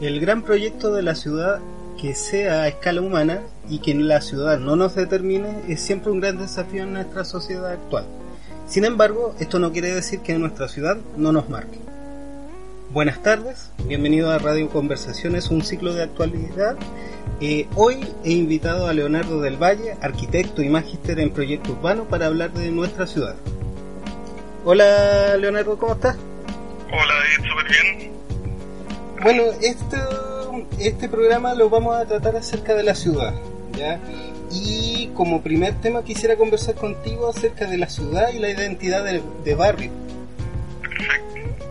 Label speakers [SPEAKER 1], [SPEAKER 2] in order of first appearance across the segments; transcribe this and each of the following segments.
[SPEAKER 1] el gran proyecto de la ciudad que sea a escala humana y que la ciudad no nos determine es siempre un gran desafío en nuestra sociedad actual. Sin embargo, esto no quiere decir que nuestra ciudad no nos marque. Buenas tardes, bienvenido a Radio Conversaciones, un ciclo de actualidad. Eh, hoy he invitado a Leonardo del Valle, arquitecto y magíster en proyecto urbano, para hablar de nuestra ciudad. Hola Leonardo, ¿cómo estás?
[SPEAKER 2] Hola súper bien.
[SPEAKER 1] Bueno, este, este programa lo vamos a tratar acerca de la ciudad, ¿ya? Y como primer tema quisiera conversar contigo acerca de la ciudad y la identidad de, de barrio.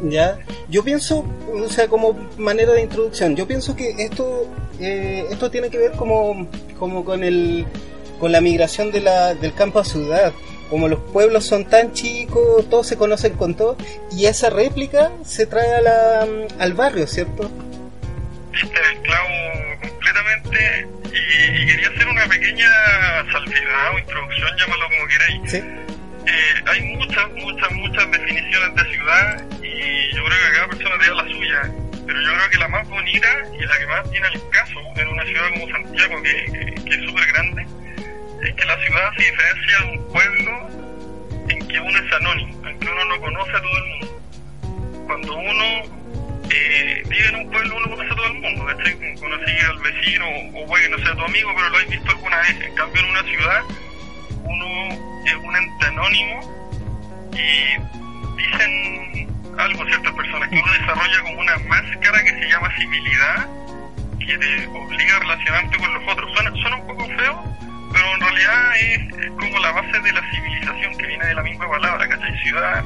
[SPEAKER 1] ¿Ya? Yo pienso, o sea, como manera de introducción, yo pienso que esto eh, esto tiene que ver como, como con el con la migración de la, del campo a ciudad. Como los pueblos son tan chicos, todos se conocen con todo, y esa réplica se trae a la, al barrio, ¿cierto?
[SPEAKER 2] El clavo completamente y, quería hacer una pequeña salvedad o introducción, llámalo como queráis.
[SPEAKER 1] ¿Sí?
[SPEAKER 2] Eh, hay muchas, muchas, muchas definiciones de ciudad y yo creo que cada persona tiene la suya pero yo creo que la más bonita y la que más tiene el caso en una ciudad como Santiago, que, que, es súper grande, es que la ciudad se diferencia de un pueblo en que uno es anónimo, en que uno no conoce a todo el mundo. Cuando uno eh, vive en un pueblo, uno conoce a todo el mundo, ¿cachai? Conocí al vecino, o puede que no sea tu amigo, pero lo has visto alguna vez. En cambio, en una ciudad, uno es un ente anónimo y dicen algo ciertas personas, que uno desarrolla como una máscara que se llama civilidad, que te obliga a relacionarte con los otros. Suena, suena un poco feo, pero en realidad es, como la base de la civilización, que viene de la misma palabra, ¿cachai? Ciudad,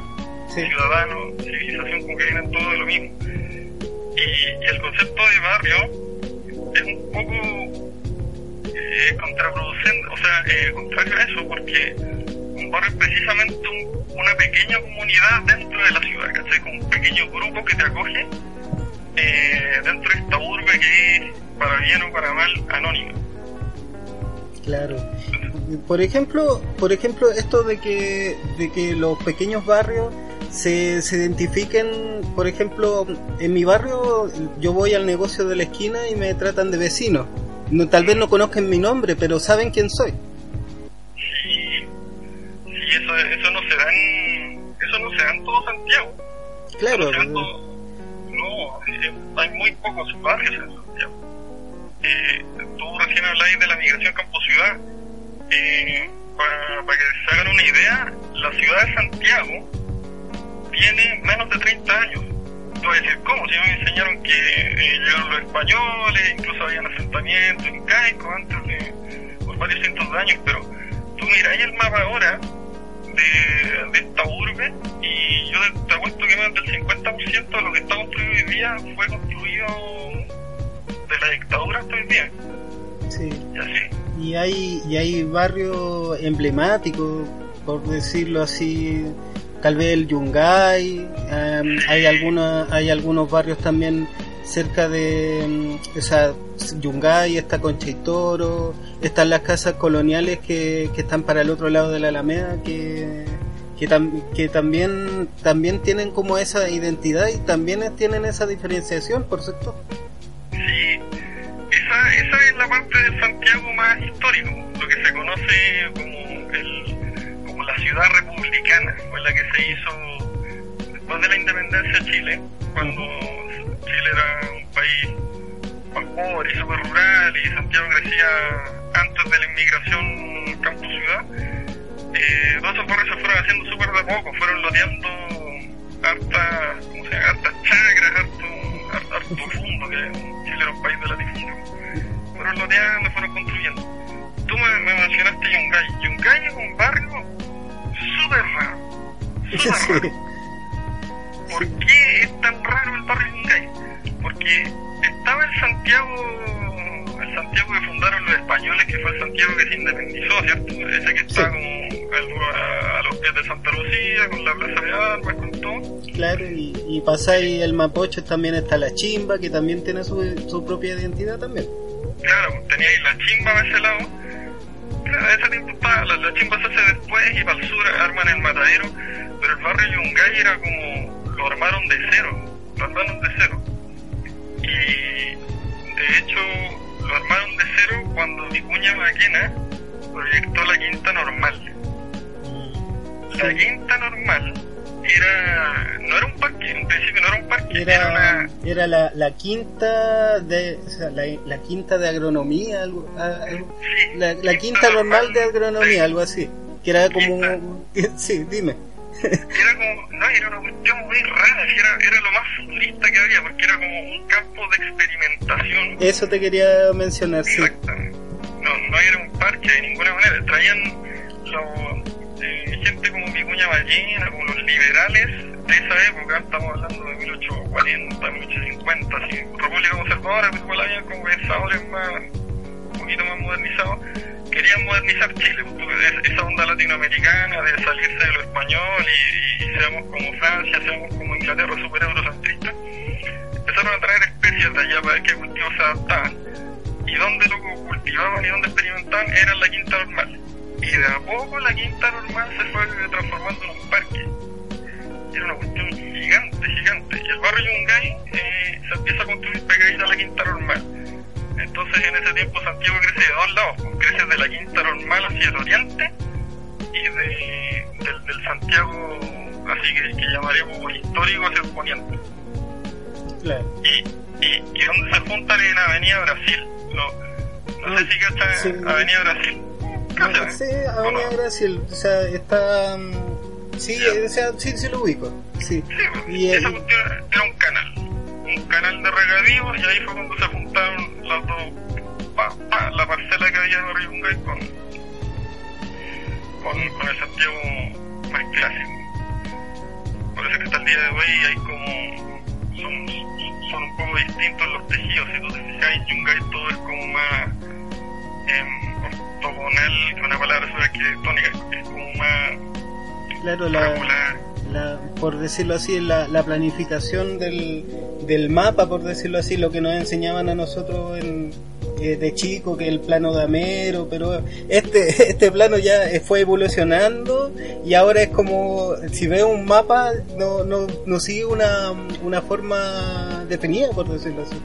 [SPEAKER 2] ciudadano, civilización, como que vienen todo de lo mismo. Y, el concepto de barrio es un poco eh, contraproducente, o sea, eh, contrario a eso, porque un barrio es precisamente una pequeña comunidad dentro de la ciudad, ¿cachai? Con un pequeño grupo que te acoge eh, dentro de esta urbe que es, para bien o para mal, anónima.
[SPEAKER 1] Claro. Por ejemplo, por ejemplo, esto de que, de que los pequeños barrios se, se identifiquen, por ejemplo, en mi barrio yo voy al negocio de la esquina y me tratan de vecino. No, tal vez no conozcan mi nombre, pero saben quién soy
[SPEAKER 2] y eso, eso no se da en, eso no se da en todo Santiago.
[SPEAKER 1] Claro.
[SPEAKER 2] no, eh, hay muy pocos barrios en Santiago. Eh, tú recién hablabas de la migración campo-ciudad. Eh, para, que se hagan una idea, la ciudad de Santiago tiene menos de 30 años. Tú vas a decir, ¿cómo? Si me enseñaron que eh, llegaron los españoles, incluso habían asentamientos incaicos antes de por varios cientos de años, pero tú miras el mapa ahora de, esta urbe y yo te cuento que más del 50% de lo que está construido hoy día fue construido de la dictadura hasta hoy día.
[SPEAKER 1] Sí.
[SPEAKER 2] Y así.
[SPEAKER 1] Y hay, y hay barrios emblemáticos, por decirlo así, tal vez el Yungay, em, hay, alguna, hay algunos barrios también cerca de o sea, Yungay, está Concha y Toro, están las casas coloniales que, que están para el otro lado de la Alameda, que, que, que también, también tienen como esa identidad y también tienen esa diferenciación, por cierto.
[SPEAKER 2] La parte de Santiago más histórico, lo que se conoce como, el, como la ciudad republicana, fue la que se hizo después de la independencia de Chile, cuando Chile era un país más pobre y súper rural y Santiago crecía antes de la inmigración campo-ciudad. Eh, todos esos se fueron haciendo súper de poco, fueron loteando hartas, ¿cómo se llama? hartas chacras, harto, harto, fondo, que Chile era un país de la difícil. Fueron loteando, fueron construyendo. Tú me, me mencionaste Yungay. Yungay es un barrio súper raro. Súper raro. ¿Por qué es tan raro el barrio Yungay? Porque estaba el Santiago, el Santiago que fundaron los españoles, que fue el Santiago que se independizó, ¿cierto? Ese que está como a, los pies de Santa Lucía, con la Plaza de Armas, con todo.
[SPEAKER 1] Claro, y, y pasáis el Mapocho también está la Chimba, que también tiene su, su propia identidad también.
[SPEAKER 2] Claro, teníais la chimba a ese lado. Claro, esa te importaba, la, la, chimba se hace después y para el sur arman el matadero, pero el barrio Yungay era como, lo armaron de cero, lo armaron de cero. Y de hecho lo armaron de cero cuando Vicuña Maquena proyectó la quinta normal. Mm. La quinta normal era no era un parque, en principio no era un parque, era, una...
[SPEAKER 1] era la, la quinta de o sea, la, la quinta de agronomía, algo,
[SPEAKER 2] sí,
[SPEAKER 1] la, la quinta, normal, de agronomía, algo así, que era como sí, dime.
[SPEAKER 2] Era como, no, era una cuestión muy rara, era, era lo más futurista que había, porque era como un campo de experimentación.
[SPEAKER 1] Eso te quería mencionar, sí.
[SPEAKER 2] Exactamente. No, no era un parque de ninguna manera, traían los como Vicuña Ballena, como los liberales de esa época, estamos hablando de 1840, 1850, así, República Conservadora, pues igual había como pensadores más, un poquito más modernizados, querían modernizar Chile, pues, esa onda latinoamericana de salirse de lo español y, seamos como Francia, seamos como Inglaterra, super eurocentristas, empezaron a traer especies de allá para ver qué cultivos se adaptaban. Y donde lo cultivaban y donde experimentaban era la quinta normal y de a poco la quinta normal se fue transformando en un parque. Era una cuestión gigante, gigante. Y el barrio Yungay eh, se empieza a construir pegadita a la quinta normal. Entonces en ese tiempo Santiago crece de dos lados, pues, crece de la quinta normal hacia el oriente y de, del, del Santiago así que, que llamaríamos histórico hacia el poniente.
[SPEAKER 1] Claro.
[SPEAKER 2] Y, y, y donde se juntan en Avenida Brasil. No, no sé si está
[SPEAKER 1] Sí.
[SPEAKER 2] Avenida Brasil.
[SPEAKER 1] Sí,
[SPEAKER 2] ¿O
[SPEAKER 1] Avenida? Brasil, o sea, está... mm, Sí, o sea, sí, sí lo ubico, sí.
[SPEAKER 2] Sí,
[SPEAKER 1] Y,
[SPEAKER 2] esa
[SPEAKER 1] eh,
[SPEAKER 2] cuestión era un canal, un canal de regadío y ahí fue cuando se juntaron las dos, pa, pa, la parcela que había de Riungay con, con, con el Santiago más clásico. Por eso que hasta el día de hoy hay como, son, son un poco distintos los tejidos, si tú te fijas Yungay todo es como más em, ortogonal, que una palabra sobre arquitectónica, es como más
[SPEAKER 1] claro, la, por decirlo así, la, la planificación del, del mapa, por decirlo así, lo que nos enseñaban a nosotros en, eh, de chico, que el plano de Amero, pero este, este plano ya eh, fue evolucionando y ahora es como, si veo un mapa, no, no, no sigue una, una forma definida, por decirlo así.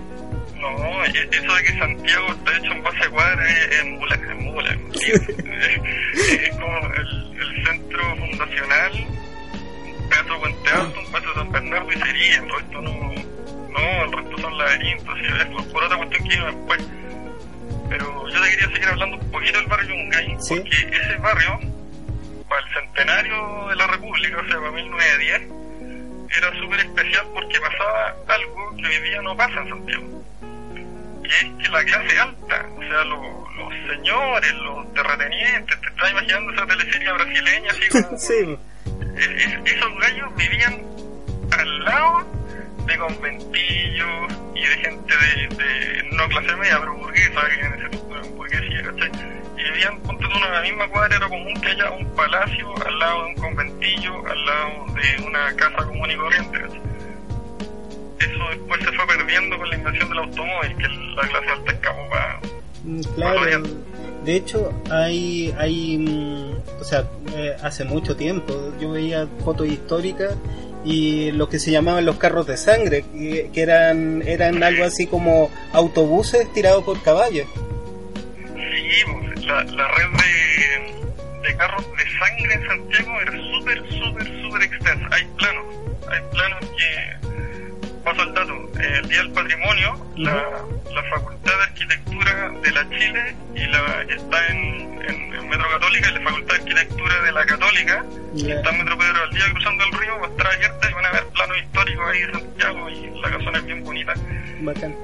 [SPEAKER 2] No, eso de que Santiago está hecho en base a cuadra es, es mula, es mula. Es, como el, el centro fundacional, un pedazo de Puente Alto, un pedazo de San Bernardo y sería, el resto no, no, el resto son laberintos y es por, otra cuestión que vino después. Pero yo te quería seguir hablando un poquito del barrio Yungay,
[SPEAKER 1] Sí.
[SPEAKER 2] porque ese barrio, para el centenario de la República, o sea, para 1910, era súper especial porque pasaba algo que hoy día no pasa en Santiago y es que la clase alta, o sea, lo- los señores, los terratenientes, te estás imaginando esa teleserie brasileña así como...
[SPEAKER 1] sí,
[SPEAKER 2] Eh, es- esos gallos vivían al lado de conventillos y de gente de, de no clase media, pero burguesa, que en ese burguesía, ¿cachai? Y vivían, tú, en la misma cuadra, era común que haya un palacio al lado de un conventillo, al lado de una casa común y corriente, ¿cachai? Eso después se fue perdiendo con la invención del automóvil, que la clase alta escapó para...
[SPEAKER 1] Mm, Claro, de hecho hay, hay mm, o sea, eh, hace mucho tiempo yo veía fotos históricas y lo que se llamaban los carros de sangre, que, que eran, eran algo así como autobuses tirados por caballos.
[SPEAKER 2] Sí, pues, la, la red de, de carros de sangre en Santiago era súper, súper, súper extensa. Hay planos, hay planos que, paso el dato, eh, el Día del Patrimonio, la, la Facultad de Arquitectura de la Chile y la que está en, en, en Metro Católica y la Facultad de Arquitectura de la Católica, que
[SPEAKER 1] Ya.
[SPEAKER 2] está en Metro Pedro al Día cruzando el río, va a estar abierta y van a ver planos históricos ahí de Santiago y la casona es bien bonita.
[SPEAKER 1] Bacán.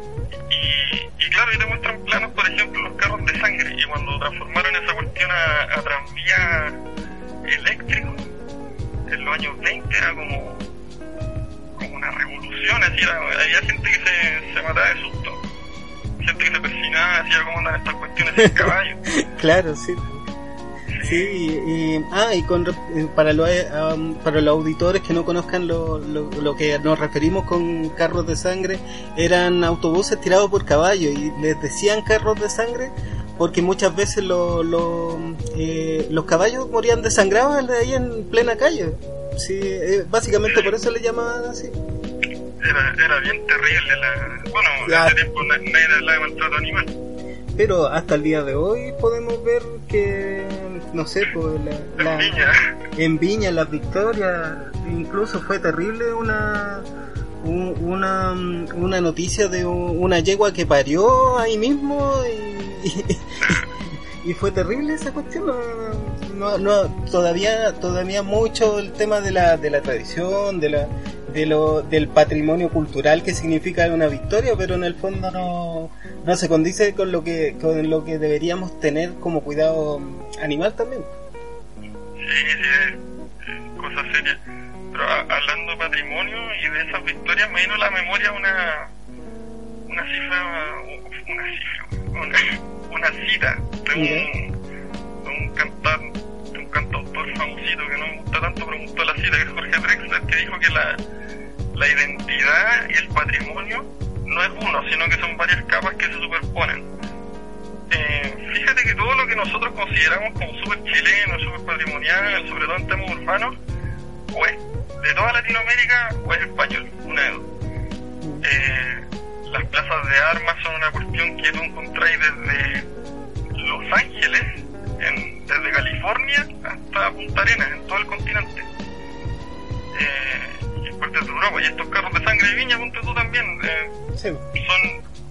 [SPEAKER 2] Y, y claro, ahí te muestran planos, por ejemplo, los carros de sangre. Y cuando transformaron esa cuestión a, a tranvía eléctrico, en los años 20 era como una revolución. Así era, había gente que se, se mataba de susto. Gente que se persinaba, decía cómo andan estas cuestiones sin caballo.
[SPEAKER 1] Claro, sí. Sí, y, y- ah, y con, eh, para, los, eh, para los auditores que no conozcan lo, lo, lo que nos referimos con carros de sangre, eran autobuses tirados por caballos y les decían carros de sangre porque muchas veces lo- lo, eh, los caballos morían desangrados de ahí en plena calle. Sí, eh, básicamente por eso le llamaban así.
[SPEAKER 2] Era, era bien terrible. La, bueno, en ese tiempo na- nadie hablaba de maltrato animal.
[SPEAKER 1] pero hasta el día de hoy podemos ver que, no sé, pues la, en Viña las victorias, incluso fue terrible una una, una noticia de una yegua que parió ahí mismo y, y, fue terrible esa cuestión. No, no, todavía, todavía mucho el tema de la, de la tradición, de la, de lo, del patrimonio cultural que significa una victoria, pero en el fondo no, no se condice con lo que, con lo que deberíamos tener como cuidado animal también.
[SPEAKER 2] Sí, sí, cosa seria. Pero hablando de patrimonio y de esas victorias, me vino a la memoria una, una cifra, una cifra, una, una cita de un, de un cantante cantautor famosito que no me gusta tanto, pero me gustó la cita, que es Jorge Drexler, que dijo que la, la identidad y el patrimonio no es uno, sino que son varias capas que se superponen. Eh, fíjate que todo lo que nosotros consideramos como súper chileno, súper patrimonial, sobre todo en temas urbanos, o es de toda Latinoamérica o es español, una de dos. Eh, las plazas de armas son una cuestión que tú encontráis desde Los Ángeles, desde California hasta Punta Arenas, en todo el continente. Eh, y partes de Europa. Y estos carros de sangre de viña, ponte tú también, eh, son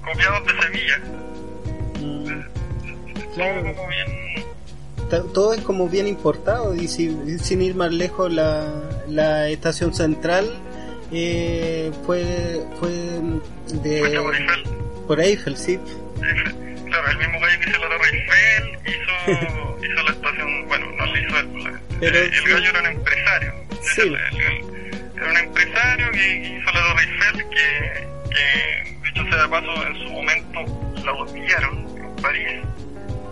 [SPEAKER 2] copiados de Sevilla. Mm.
[SPEAKER 1] claro. Todo es como bien importado y sin ir más lejos la, la estación central eh, fue fue de
[SPEAKER 2] por Eiffel.
[SPEAKER 1] por Eiffel sí
[SPEAKER 2] claro el mismo gallo que hizo la Torre Eiffel hizo, hizo la estación bueno no lo hizo él Pero, el, el gallo era un empresario sí. el, era un empresario que hizo la Torre Eiffel, que, que dicho sea de paso, en su momento la odiaron en París.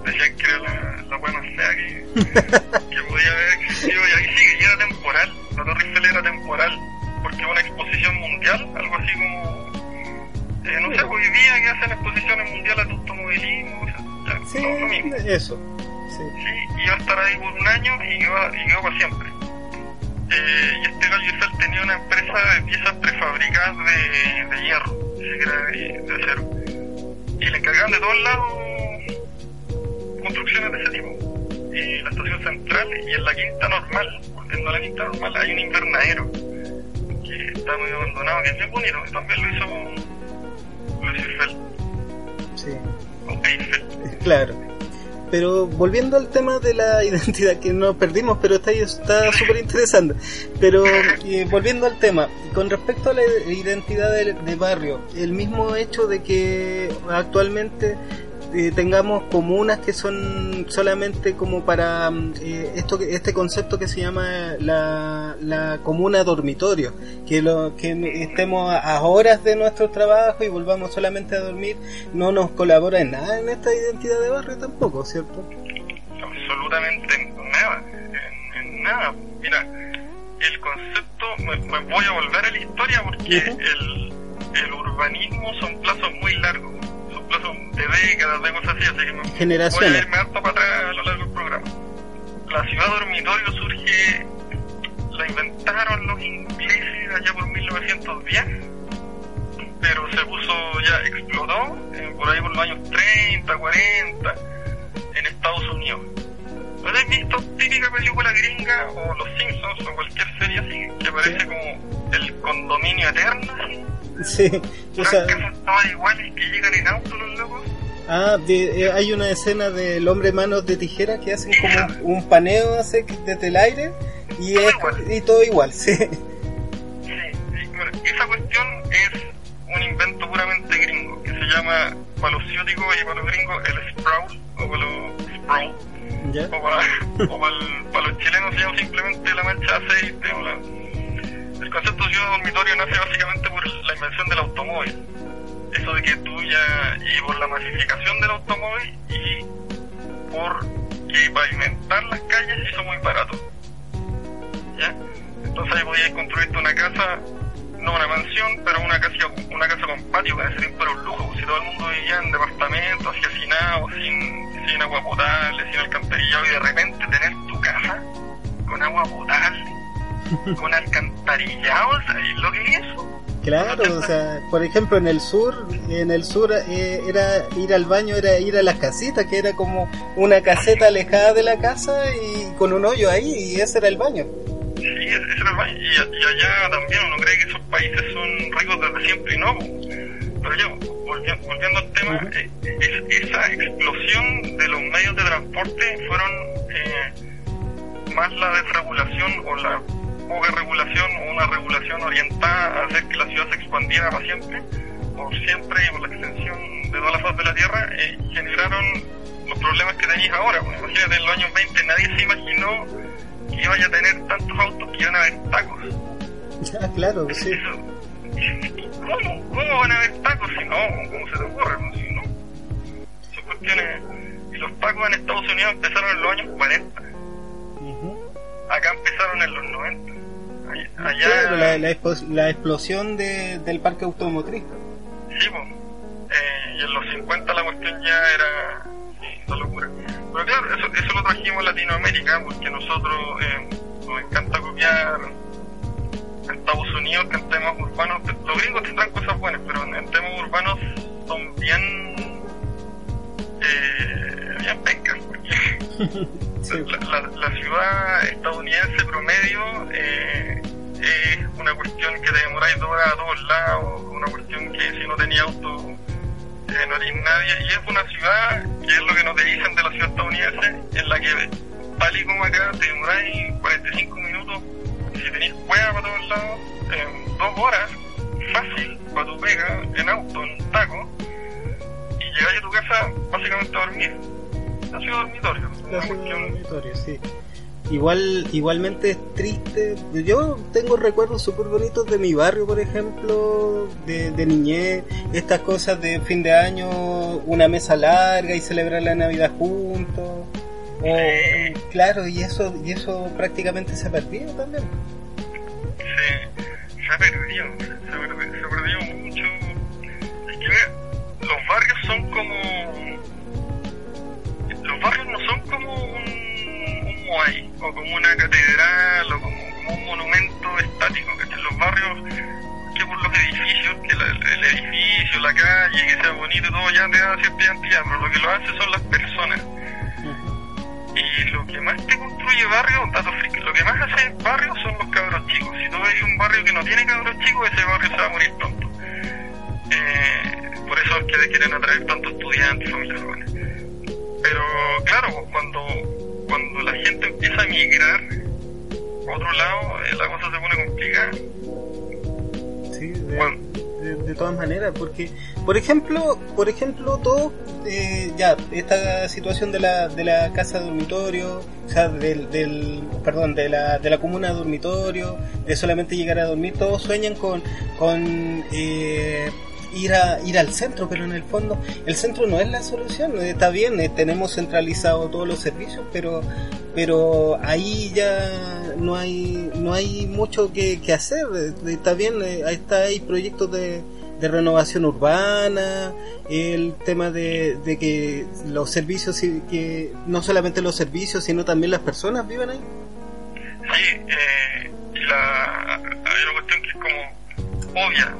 [SPEAKER 2] Decían que era la, la buena fea que, que podía haber existido y ahí sigue, y era temporal. La Torre Eiffel era temporal, porque una exposición mundial, algo así como eh, no sé, hoy día que hacen exposiciones mundiales de automovilismo, o sea,
[SPEAKER 1] sí, lo mismo. Eso.
[SPEAKER 2] Sí. sí, iba a estar ahí por un año y iba, y iba para siempre. Eh, y este gallo tenía una empresa de piezas prefabricadas de, de hierro, de, de acero. Y le encargaban de todos lados construcciones de ese tipo. Y la estación central y en la quinta normal, volviendo a la quinta normal, hay un invernadero que está muy abandonado, que es muy bonito, y también lo hizo.
[SPEAKER 1] Sí. Claro. Pero volviendo al tema de la identidad, que no perdimos, pero está está súper interesante. Pero eh, volviendo al tema, con respecto a la identidad de, de, barrio, el mismo hecho de que actualmente eh, tengamos comunas que son solamente como para eh, esto este concepto que se llama la, la comuna dormitorio que lo que estemos a, horas de nuestro trabajo y volvamos solamente a dormir no nos colabora en nada en esta identidad de barrio tampoco cierto
[SPEAKER 2] absolutamente nada en, nada. Mira el concepto me, voy a volver a la historia porque el, el urbanismo son plazos muy largos plazo de décadas, de cosas así, así que me
[SPEAKER 1] Generaciones.
[SPEAKER 2] voy a irme harto para atrás a lo largo del programa. La ciudad dormitorio surge, la inventaron los ingleses allá por 1910, pero se puso ya, explotó eh, por ahí por los años 30, 40, en Estados Unidos. ¿No has visto típica película gringa o Los Simpsons o cualquier serie así que parece como el condominio eterno? Así?
[SPEAKER 1] Sí,
[SPEAKER 2] o sea, todas iguales que llegan en auto los locos.
[SPEAKER 1] Ah, de, eh, hay una escena del hombre manos de tijera que hacen como un paneo hace desde el aire y, todo es, igual. y todo igual, sí.
[SPEAKER 2] Sí, esa cuestión es un invento puramente gringo que se llama para los ciúticos y para los gringos el sprawl o para los sprawl. O, para, o para, para, los chilenos se llama simplemente la mancha de aceite o la, el concepto de ciudad dormitorio nace básicamente por la invención del automóvil. Eso de que tú ya, y por la masificación del automóvil y por que pavimentar las calles hizo muy barato. ¿Ya? Entonces ahí podías construirte una casa, no una mansión, pero una casa, una casa con patio, que sería para un lujo. Si todo el mundo vivía en departamentos, así hacinados, sin, sin agua potable, sin alcantarillado, y de repente tener tu casa con agua potable con alcantarillados, ¿sabes lo que es?
[SPEAKER 1] Claro, o sea, por ejemplo en el sur, en el sur eh, era ir al baño, era ir a las casitas, que era como una caseta alejada de la casa y con un hoyo ahí y ese era el baño.
[SPEAKER 2] Sí, ese era el baño. Y, allá también uno cree que esos países son ricos desde siempre y no. Pero yo, volviendo, al tema, eh, esa explosión de los medios de transporte fueron eh, más la desregulación o la poca regulación o una regulación orientada a hacer que la ciudad se expandiera para siempre, por siempre y por la extensión de toda la faz de la Tierra, eh, generaron los problemas que tenéis ahora. Pues, imagínate, en los años 20 nadie se imaginó que iba a tener tantos autos que iban a haber tacos.
[SPEAKER 1] Ya, claro, sí.
[SPEAKER 2] ¿Cómo? ¿Cómo van a haber tacos si no? ¿Cómo se te ocurre? Si no. Son cuestiones... Y los tacos en Estados Unidos empezaron en los años 40. Acá empezaron en los 90.
[SPEAKER 1] Allá... la, la, explosión de, del parque automotriz.
[SPEAKER 2] Sí, pues. Eh, y en los 50 la cuestión ya era una locura. Pero claro, eso, eso lo trajimos a Latinoamérica porque nosotros eh, nos encanta copiar Estados Unidos que en temas urbanos, los gringos tendrán cosas buenas, pero en, temas urbanos son bien, eh, bien pencas, la, ciudad estadounidense promedio eh, es una cuestión que te demoráis dos horas a todos lados, una cuestión que si no tenía auto eh, no haréis nadie, y es una ciudad que es lo que nos dicen de la ciudad estadounidense, en la que tal y como acá te demoráis 45 minutos si tenéis hueá para todos lados, en dos horas, fácil, para tu pega, en auto, en taco, y llegáis a tu casa básicamente a dormir. Ha sido dormitorio. Ha sido
[SPEAKER 1] dormitorio, sí. Igual, igualmente es triste. Yo tengo recuerdos súper bonitos de mi barrio, por ejemplo, de, de, niñez, estas cosas de fin de año, una mesa larga y celebrar la Navidad juntos. Eh, claro, y eso, y eso prácticamente se ha perdido también.
[SPEAKER 2] Sí, se ha perdido, se, ha perdido, mucho. Es que los barrios son como. Los barrios no son como un, un Moai, o como una catedral, o como, un monumento estático, que los barrios que por los edificios, que el edificio, la calle, que sea bonito y todo, ya te da cierta identidad, pero lo que lo hace son las personas y lo que más te construye barrio, lo que más hace barrio son los cabros chicos. Si tú ves un barrio que no tiene cabros chicos, ese barrio se va a morir pronto. Eh, por eso es que quieren atraer tantos estudiantes y familias jóvenes. Pero claro, cuando, cuando la gente empieza a emigrar a otro lado, eh, la cosa se pone complicada.
[SPEAKER 1] Sí, de, todas maneras, porque, por ejemplo, por ejemplo, todo, eh, ya, esta situación de la, de la casa dormitorio, o sea, del, del, perdón, de la, de la comuna dormitorio, de solamente llegar a dormir, todos sueñan con, con eh, ir a ir al centro, pero en el fondo el centro no es la solución. Está bien, eh, tenemos centralizado todos los servicios, pero pero ahí ya no hay no hay mucho que, hacer. Está bien, eh, ahí está hay proyectos de, renovación urbana, el tema de, de que los servicios que no solamente los servicios, sino también las personas viven ahí.
[SPEAKER 2] Sí, eh, la, hay una cuestión que es como obvia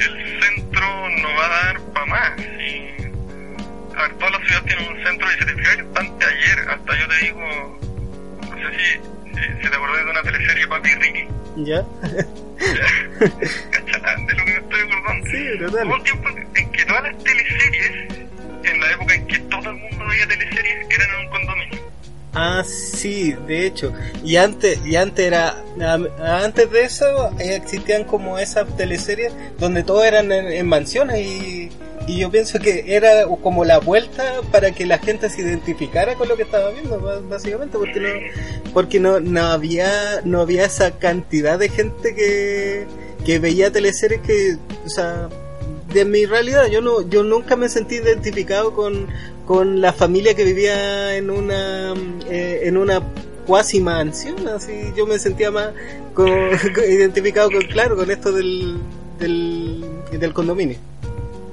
[SPEAKER 2] el centro no va a dar para más. Y, a ver, todas las ciudades tienen un centro y se te fijas bastante ayer, hasta yo te digo, no sé si, si, te acordás de una teleserie Papi Ricky.
[SPEAKER 1] ¿Ya?
[SPEAKER 2] ¿Cachai? De lo que me estoy acordando.
[SPEAKER 1] Sí, total.
[SPEAKER 2] Hubo un tiempo en que todas las teleseries, en la época en que todo el mundo veía teleseries, eran en un condominio.
[SPEAKER 1] Ah, sí, de hecho. Y antes, y antes era, antes de eso existían como esas teleseries donde todo eran en, mansiones y, y, yo pienso que era como la vuelta para que la gente se identificara con lo que estaba viendo, básicamente, porque no, porque no, no había, no había esa cantidad de gente que, que veía teleseries que, o sea, de mi realidad, yo no, yo nunca me sentí identificado con, con la familia que vivía en una eh, en una cuasi mansión así yo me sentía más identificado con claro con esto del del, del condominio.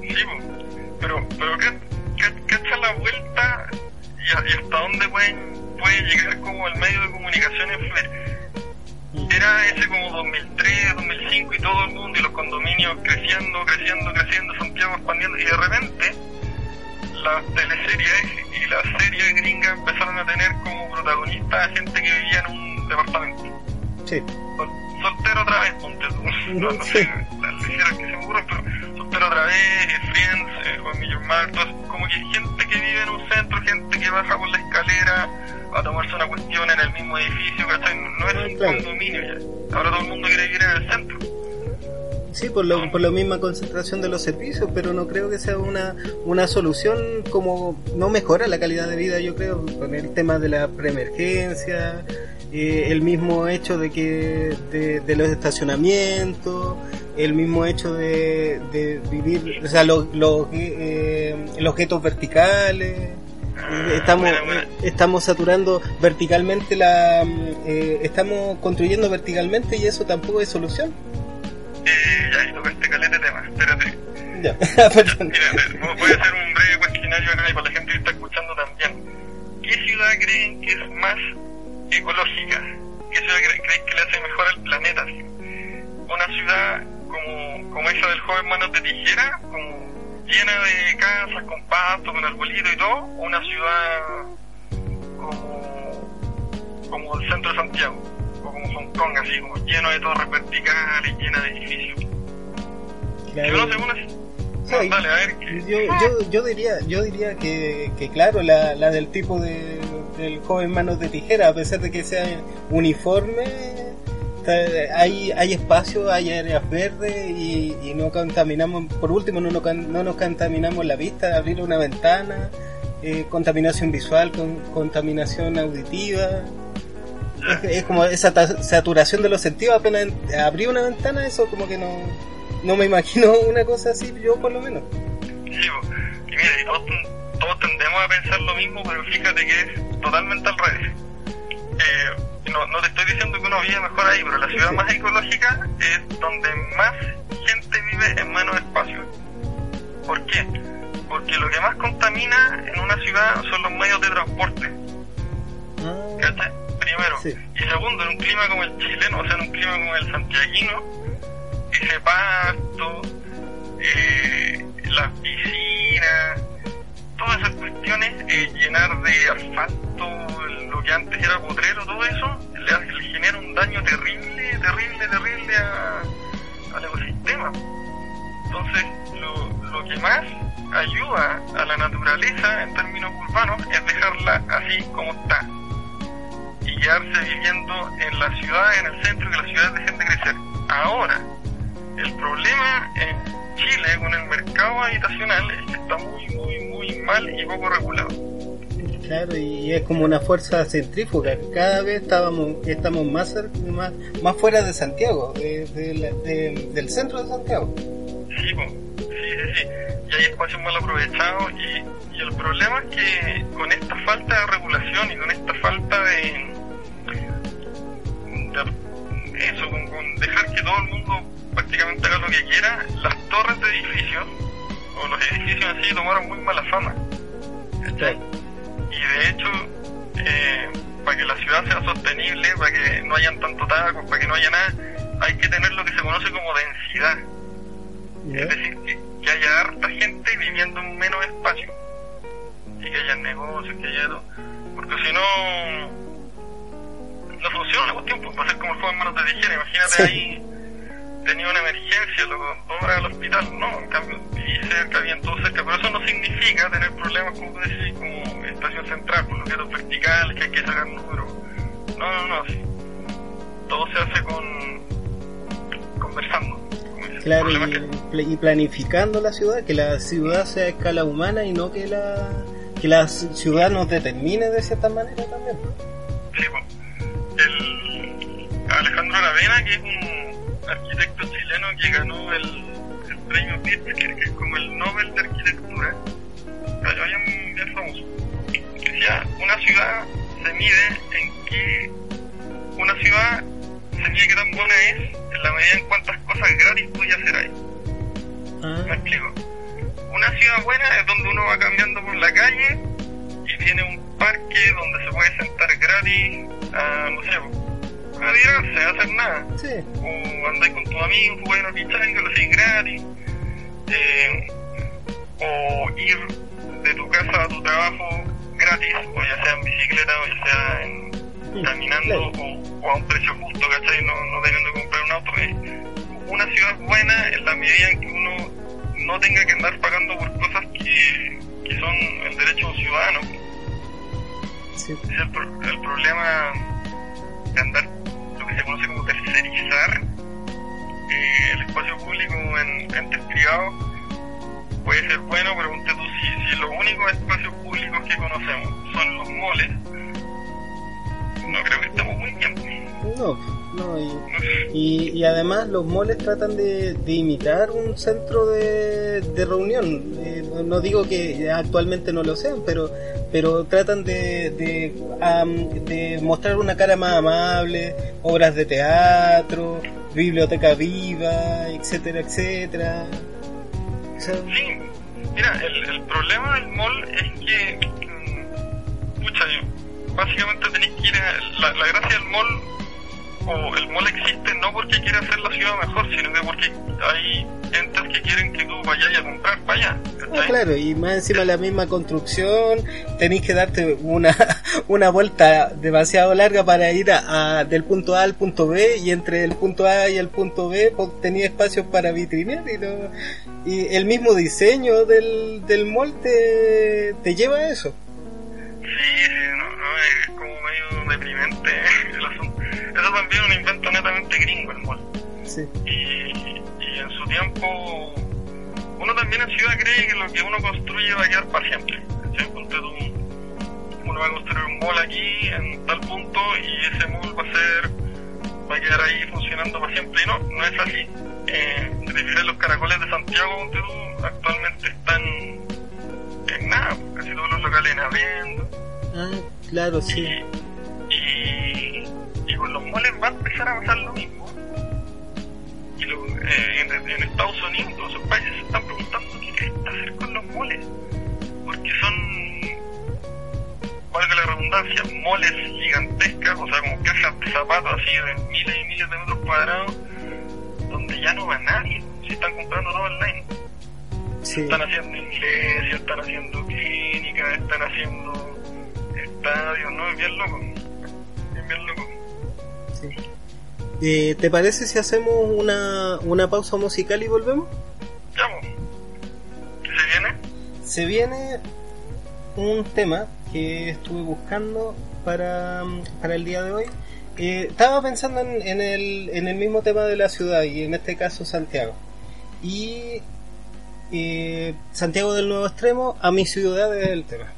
[SPEAKER 2] Sí pero pero ¿qué, qué, qué la vuelta y, hasta dónde pueden puede llegar como el medio de comunicación era ese como 2003, 2005 y todo el mundo y los condominios creciendo, creciendo, creciendo, Santiago expandiendo y de repente las teleseries y las series gringas empezaron a tener como protagonista a gente que vivía en un departamento.
[SPEAKER 1] Sí.
[SPEAKER 2] Soltero otra vez, ponte tú. No, no sé, las ligeras que se ocurren, pero soltero otra vez, eh, Friends, eh, Juan Millón como que gente que vive en un centro, gente que baja por la escalera a tomarse una cuestión en el mismo edificio, ¿cachai? No es un condominio ya. Ahora todo el mundo quiere vivir en el centro.
[SPEAKER 1] Sí, por, lo, por la misma concentración de los servicios, pero no creo que sea una, una solución como no mejora la calidad de vida, yo creo, con el tema de la preemergencia, eh, el mismo hecho de que de, los estacionamientos, el mismo hecho de, de vivir, o sea, los, los, eh, los guetos verticales. Eh, estamos estamos saturando verticalmente la estamos construyendo verticalmente y eso tampoco es solución
[SPEAKER 2] eh, ya, y tocaste calete tema, espérate.
[SPEAKER 1] Ya,
[SPEAKER 2] Mira, voy a hacer un breve cuestionario acá y para la gente que está escuchando también. ¿Qué ciudad creen que es más ecológica? ¿Qué ciudad creen que le hace mejor al planeta? Una ciudad como, como esa del joven Manos de Tijera, como llena de casas, con pasto, con arbolito y todo, o una ciudad como, como el centro de Santiago como Hong Kong, así como lleno de torres verticales, llena de edificios. Yo no sé una... dale, a ver,
[SPEAKER 1] yo, yo, yo diría yo diría que, que claro la, la del tipo de, del joven manos de tijera a pesar de que sea uniforme hay, hay espacio, hay áreas verdes y, y, no contaminamos, por último no, no, no nos contaminamos la vista, abrir una ventana, eh, contaminación visual, con, contaminación auditiva, es, como esa saturación de los sentidos apenas abrí una ventana eso como que no no me imagino una cosa así yo por lo menos.
[SPEAKER 2] Sí y mira y todos, todos tendemos a pensar lo mismo pero fíjate que es totalmente al revés. Eh, no, no te estoy diciendo que uno vive mejor ahí pero la ciudad más ecológica es donde más gente vive en menos espacio. ¿por qué? porque lo que más contamina en una ciudad son los medios de transporte. Ah primero. Y segundo, en un clima como el chileno, o sea, en un clima como el santiaguino, ese pasto, eh, las piscinas, todas esas cuestiones, eh, llenar de asfalto lo que antes era potrero, todo eso, le, le genera un daño terrible, terrible, terrible al ecosistema. Entonces, lo, lo que más ayuda a la naturaleza en términos urbanos es dejarla así como quedarse viviendo en la ciudad, en el centro, que las ciudades dejen de crecer. Ahora, el problema en Chile con el mercado habitacional es que está muy, muy, muy mal y poco regulado.
[SPEAKER 1] Claro, y es como una fuerza centrífuga. Cada vez estábamos, estamos más, más, más fuera de Santiago, del centro de Santiago.
[SPEAKER 2] Sí, sí, sí, sí. Y hay espacios mal aprovechados y, el problema es que con esta falta de regulación y con esta falta de, eso, con, dejar que todo el mundo prácticamente haga lo que quiera, las torres de edificios o los edificios así tomaron muy mala fama. Y de hecho, eh, para que la ciudad sea sostenible, para que no hayan tanto tacos, para que no haya nada, hay que tener lo que se conoce como densidad. Es decir, que, que, haya harta gente viviendo en menos espacio. Y que haya negocios, que haya todo. Porque si no, no funciona la cuestión, pues va a ser como el juego en manos de tijera. Imagínate ahí, tenía una emergencia, lo horas al hospital, no, en cambio, y cerca, bien todo cerca, pero eso no significa tener problemas, como decís, como estación central, con los dedos verticales, que hay que sacar números. No, no, no, sí. Todo se hace con conversando.
[SPEAKER 1] Claro, y, planificando la ciudad, que la ciudad sea a escala humana y no que la que la ciudad nos determine de cierta manera también.
[SPEAKER 2] Sí, pues el Alejandro Aravena, que es un arquitecto chileno que ganó el, premio Pritzker, que es como el Nobel de Arquitectura, cayó bien, bien famoso. Decía, una ciudad se mide en que una ciudad se mide que tan buena es en la medida en cuántas cosas gratis puede hacer ahí. Ah. ¿Me explico? Una ciudad buena es donde uno va cambiando por la calle y tiene un parque donde se puede sentar gratis a, no sé, retirarse, hacer nada. O andáis con tus amigos, jugáis una pichanga, lo hacéis gratis. Eh, o ir de tu casa a tu trabajo gratis, o ya sea en bicicleta o ya sea en, caminando o, a un precio justo, ¿cachai? No, no teniendo que comprar un auto. Eh, una ciudad buena en la medida en que uno no tenga que andar pagando por cosas que, que son el derecho de un ciudadano. Sí. Es el, el problema de andar lo que se conoce como tercerizar eh, el espacio público en entes privados puede ser bueno, pero tú si, si los únicos espacios públicos que conocemos son los moles, no creo que estemos muy bien.
[SPEAKER 1] No, no, y, y, además los moles tratan de, de imitar un centro de, reunión. Eh, no digo que actualmente no lo sean, pero pero tratan de, de, de mostrar una cara más amable, obras de teatro, biblioteca viva, etcétera, etcétera.
[SPEAKER 2] Sí, mira, el, el problema del mall es que, escucha, mm, básicamente tenéis que ir a, la, la gracia del mall o el mall existe no porque quiera hacer la ciudad mejor, sino que porque hay entes que quieren que tú vayas a comprar vaya
[SPEAKER 1] Ah, claro, y más encima la misma construcción, tenéis que darte una, una vuelta demasiado larga para ir a, del punto A al punto B y entre el punto A y el punto B tenía espacios para vitrinear y, y el mismo diseño del, del mall te, te lleva a eso.
[SPEAKER 2] Sí, no, no, es como medio deprimente el asunto. Eso también es un invento netamente gringo el mall. Sí. Y, y en su tiempo uno también en ciudad cree que lo que uno construye va a quedar para siempre. Uno va a construir un mall aquí en tal punto y ese mall va a ser va a quedar ahí funcionando para siempre y no, no es así. Eh, los caracoles de Santiago actualmente están en nada, casi todos los locales abriendo.
[SPEAKER 1] Ah, claro, sí.
[SPEAKER 2] Y, y, con los malls va a empezar a pasar lo mismo. Y lo, eh, en, en, Estados Unidos, todos esos países se están preguntando qué está hacer con los moles. Porque son, valga la redundancia, moles gigantescas, o sea, como cajas de zapatos así de miles y miles de metros cuadrados, donde ya no va nadie, si están comprando todo online. Sí. Están haciendo iglesias, están haciendo clínicas, están haciendo estadios, ¿no? Es bien loco. Es bien loco.
[SPEAKER 1] Sí. Eh, ¿Te parece si hacemos una, una pausa musical y volvemos?
[SPEAKER 2] ¿Qué se viene?
[SPEAKER 1] Se viene un tema que estuve buscando para, para el día de hoy. Eh, estaba pensando en, en, el, en el mismo tema de la ciudad y en este caso Santiago. Y eh, Santiago del Nuevo Extremo a mi ciudad es el. Tema.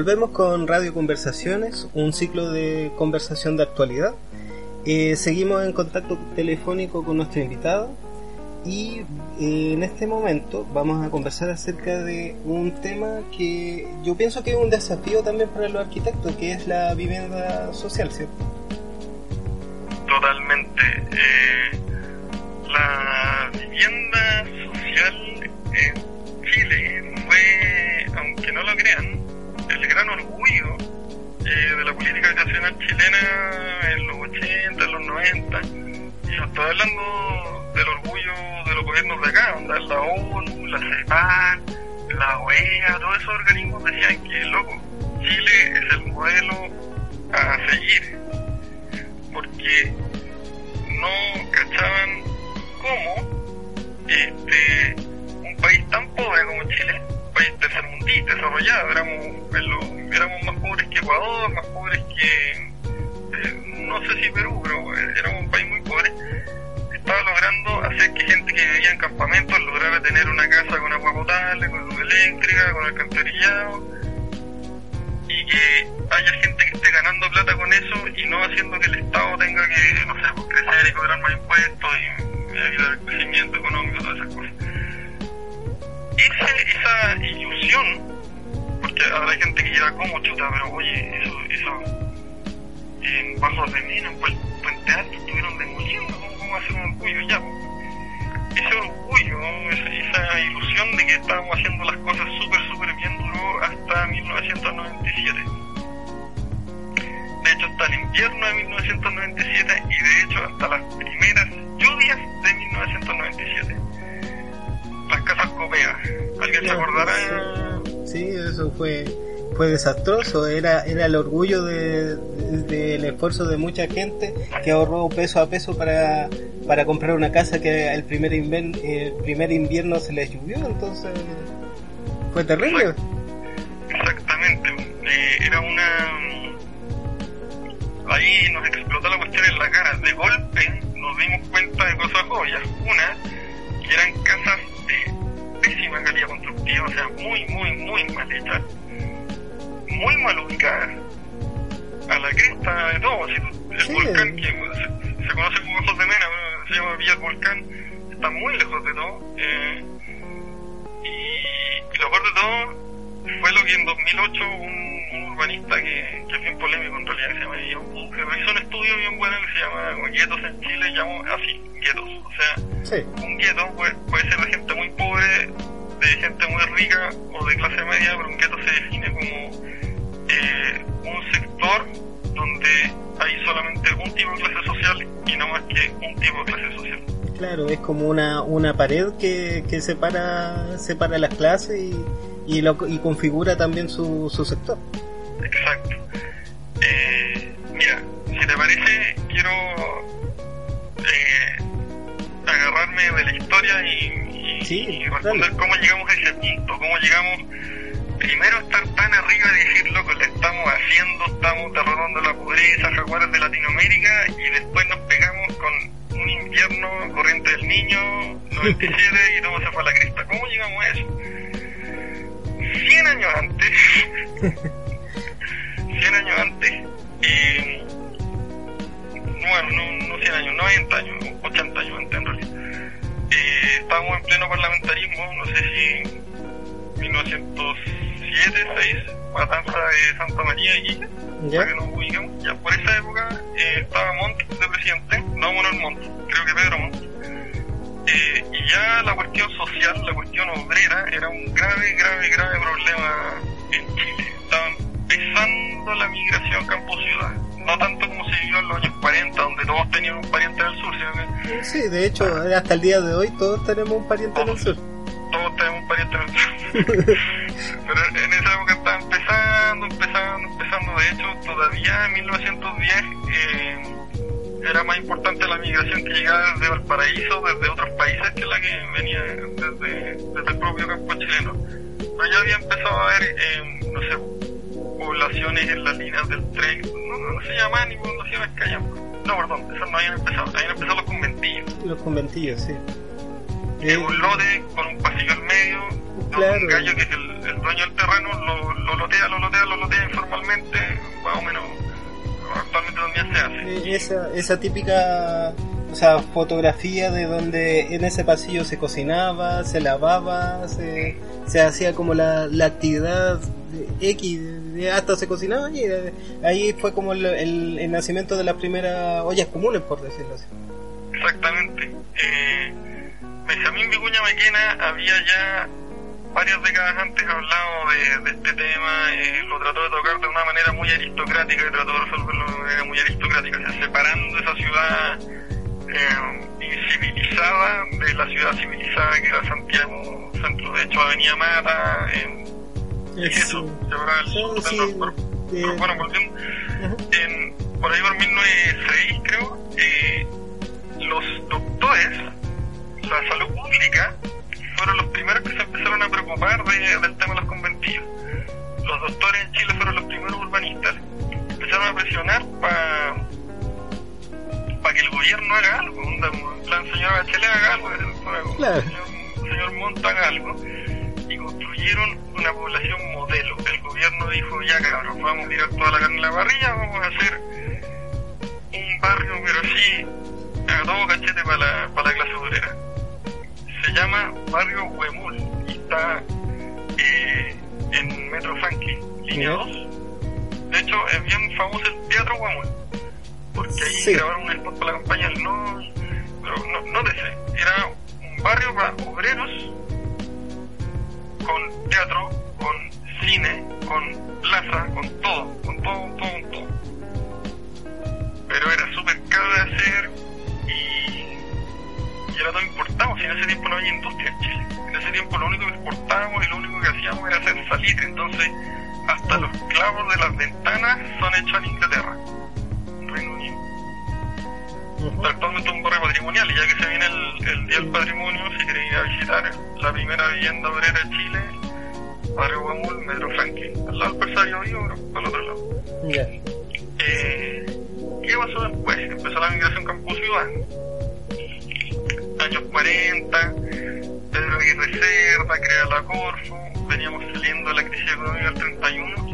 [SPEAKER 1] Volvemos con Radio Conversaciones, un ciclo de conversación de actualidad. Eh, seguimos en contacto telefónico con nuestro invitado y eh, en este momento vamos a conversar acerca de un tema que yo pienso que es un desafío también para los arquitectos, que es la vivienda social, ¿cierto?
[SPEAKER 2] Totalmente. Eh, chilena en los 80, en los 90. Y no estoy hablando del orgullo de los gobiernos de acá, donde la ONU, la CEPAL, la OEA, todos esos organismos decían que, loco, Chile es el modelo a seguir. Porque no cachaban cómo este, un país tan pobre como Chile, país tercermundista, desarrollado, éramos, lo- éramos más pobres que Ecuador, más pobres que, eh, no sé si Perú, pero eh, éramos un país muy pobre, estaba logrando hacer que gente que vivía en campamentos lograra tener una casa con agua potable, con luz eléctrica, con alcantarillado, y que haya gente que esté ganando plata con eso y no haciendo que el Estado tenga que, no sé, pues, crecer y cobrar más impuestos y ayudar al crecimiento económico, todas esas cosas. Ese- esa ilusión, porque habrá gente que dirá, como chuta? Pero oye, eso, eso, en Bajos de Mina, en Puen- Puente Alto, estuvieron demoliendo, ¿cómo, hacer un orgullo ya? Ese orgullo, esa, esa ilusión de que estábamos haciendo las cosas súper, súper bien duró hasta 1997. De hecho, hasta el invierno de 1997 y de hecho hasta las primeras lluvias de 1997. Las casas copeas. ¿Alguien se acordará?
[SPEAKER 1] Sí, eso fue fue desastroso, era, era el orgullo de- de- del esfuerzo de mucha gente que ahorró peso a peso para, para comprar una casa que el primer, invierno, el primer invierno se les llovió, entonces fue terrible.
[SPEAKER 2] Exactamente. Eh, era una... Ahí nos explotó la cuestión en la cara. De golpe nos dimos cuenta de cosas obvias. Una, que eran casas de pésima calidad constructiva, o sea, muy, muy, muy mal hechas. Muy mal ubicadas. A la cresta de todo. El
[SPEAKER 1] Sí.
[SPEAKER 2] volcán que se, se conoce como Ojos de Mena, se llama Villa del Volcán, está muy lejos de todo. Eh, y, y lo peor de todo fue lo que en 2008 un, un urbanista que, que es bien polémico en realidad, que se llama Guillermo que hizo un estudio bien bueno que se llama Guetos en Chile, llamó así, guetos. O sea,
[SPEAKER 1] Sí,
[SPEAKER 2] un gueto puede, puede ser de gente muy pobre, de gente muy rica o de clase media, pero un gueto se define como eh, un sector donde hay solamente un tipo de clase social y no más que un tipo de clase social.
[SPEAKER 1] claro, es como una, una pared que, que separa, separa las clases y, y, lo, y configura también su, su sector.
[SPEAKER 2] Exacto. Eh, mira, si te parece, quiero eh, agarrarme de la historia y, y-
[SPEAKER 1] Sí,
[SPEAKER 2] y responder
[SPEAKER 1] dale.
[SPEAKER 2] cómo llegamos a ese punto, cómo llegamos primero a estar tan arriba y decir, loco, le estamos haciendo, estamos derrotando la pobreza, jaguares de Latinoamérica, y después nos pegamos con un invierno, corriente del niño, 97, y todo se fue a la cresta. ¿Cómo llegamos a eso? 100 años antes, 100 años antes, eh, bueno, no, no 100 años, 90 años, 80 años antes en realidad. Eh, estábamos en pleno parlamentarismo, no sé si 1907, 6, matanza de Santa María y
[SPEAKER 1] ¿Ya?
[SPEAKER 2] para que nos ubiquemos. Ya por esa época eh, estaba Montt de presidente, no Manuel Montt, creo que Pedro Montt. Eh, y ya la cuestión social, la cuestión obrera, era un grave, grave, grave problema en Chile. Estaba empezando la migración campo-ciudad. No tanto como se vivió en los años 40, donde todos tenían un pariente en el sur, que
[SPEAKER 1] Sí, de hecho, hasta el día de hoy todos tenemos un pariente en el sur.
[SPEAKER 2] todos tenemos un pariente en el sur. Pero en esa época estaba empezando, empezando, empezando. De hecho, todavía en 1910 eh, era más importante la migración que llegaba desde Valparaíso, desde otros países, que la que venía desde, desde el propio campo chileno. Pero ya había empezado a haber, eh, no sé, poblaciones en las líneas del tren. No, no, no se llamaban ni poblaciones que hayan. No, perdón, esas no habían empezado. Habían empezado los conventillos.
[SPEAKER 1] Los conventillos, sí.
[SPEAKER 2] Eh,
[SPEAKER 1] Eh,
[SPEAKER 2] un lote con un pasillo al medio,
[SPEAKER 1] Claro.
[SPEAKER 2] un gallo que es el, el dueño del terreno lo, lo lotea, lo lotea, lo lotea informalmente, más o menos actualmente también se hace.
[SPEAKER 1] eh, esa, esa típica o sea, fotografía de donde en ese pasillo se cocinaba, se lavaba, se, se hacía como la, la actividad de X, de- hasta se cocinaba y eh, ahí fue como el, el- el nacimiento de las primeras ollas comunes, por decirlo así.
[SPEAKER 2] Exactamente. Eh, Benjamín Vicuña Maquena había ya varias décadas antes hablado de, de este tema, eh, lo trató de tocar de una manera muy aristocrática y trató de resolverlo de una manera muy aristocrática, o sea, separando esa ciudad eh, incivilizada de la ciudad civilizada que era Santiago Centro. De hecho, Avenida Mata, eh, y
[SPEAKER 1] Es,
[SPEAKER 2] eso,
[SPEAKER 1] sí,
[SPEAKER 2] pero
[SPEAKER 1] eh,
[SPEAKER 2] bueno, volviendo, en, por ahí por 1906 creo, eh, los doctores, la salud pública, fueron los primeros que se empezaron a preocupar de- del tema de los conventillos. Los doctores en Chile fueron los primeros urbanistas, empezaron a presionar para que el gobierno haga algo, en plan señora Bachelet haga algo, señor,
[SPEAKER 1] Claro.
[SPEAKER 2] señor Montt haga algo, y construyeron una población modelo. El gobierno dijo, ya cabrón, vamos a tirar toda la carne en la parrilla, vamos a hacer un barrio, pero sí, a todo cachete para la, para la clase obrera. Se llama Barrio Huemul y está eh, en Metro Franklin, línea
[SPEAKER 1] Ya.
[SPEAKER 2] 2. De hecho, es bien famoso el Teatro Huemul, porque ahí
[SPEAKER 1] Sí.
[SPEAKER 2] grabaron un spot para la campaña No, pero no, no de ese, era un barrio para obreros con teatro, con cine, con plaza, con todo, con todo, con todo, con todo. Pero era súper caro de hacer era todo importado, si en ese tiempo no había industria en Chile. En ese tiempo lo único que exportábamos y lo único que hacíamos era hacer salitre, entonces hasta los clavos de las ventanas son hechos en Inglaterra, Reino Unido. Actualmente es un barrio patrimonial y ya que se viene el, el Día del Patrimonio, si queréis ir a visitar la primera vivienda obrera de Chile, barrio Guamul, Metro Franklin, al lado del Persario Vivo, pero al otro lado.
[SPEAKER 1] Ya.
[SPEAKER 2] Eh, ¿Qué pasó después? Empezó la migración campo-ciudad. Años 40, Pedro Aguirre Cerda crea la Corfo, veníamos saliendo de la crisis económica del 31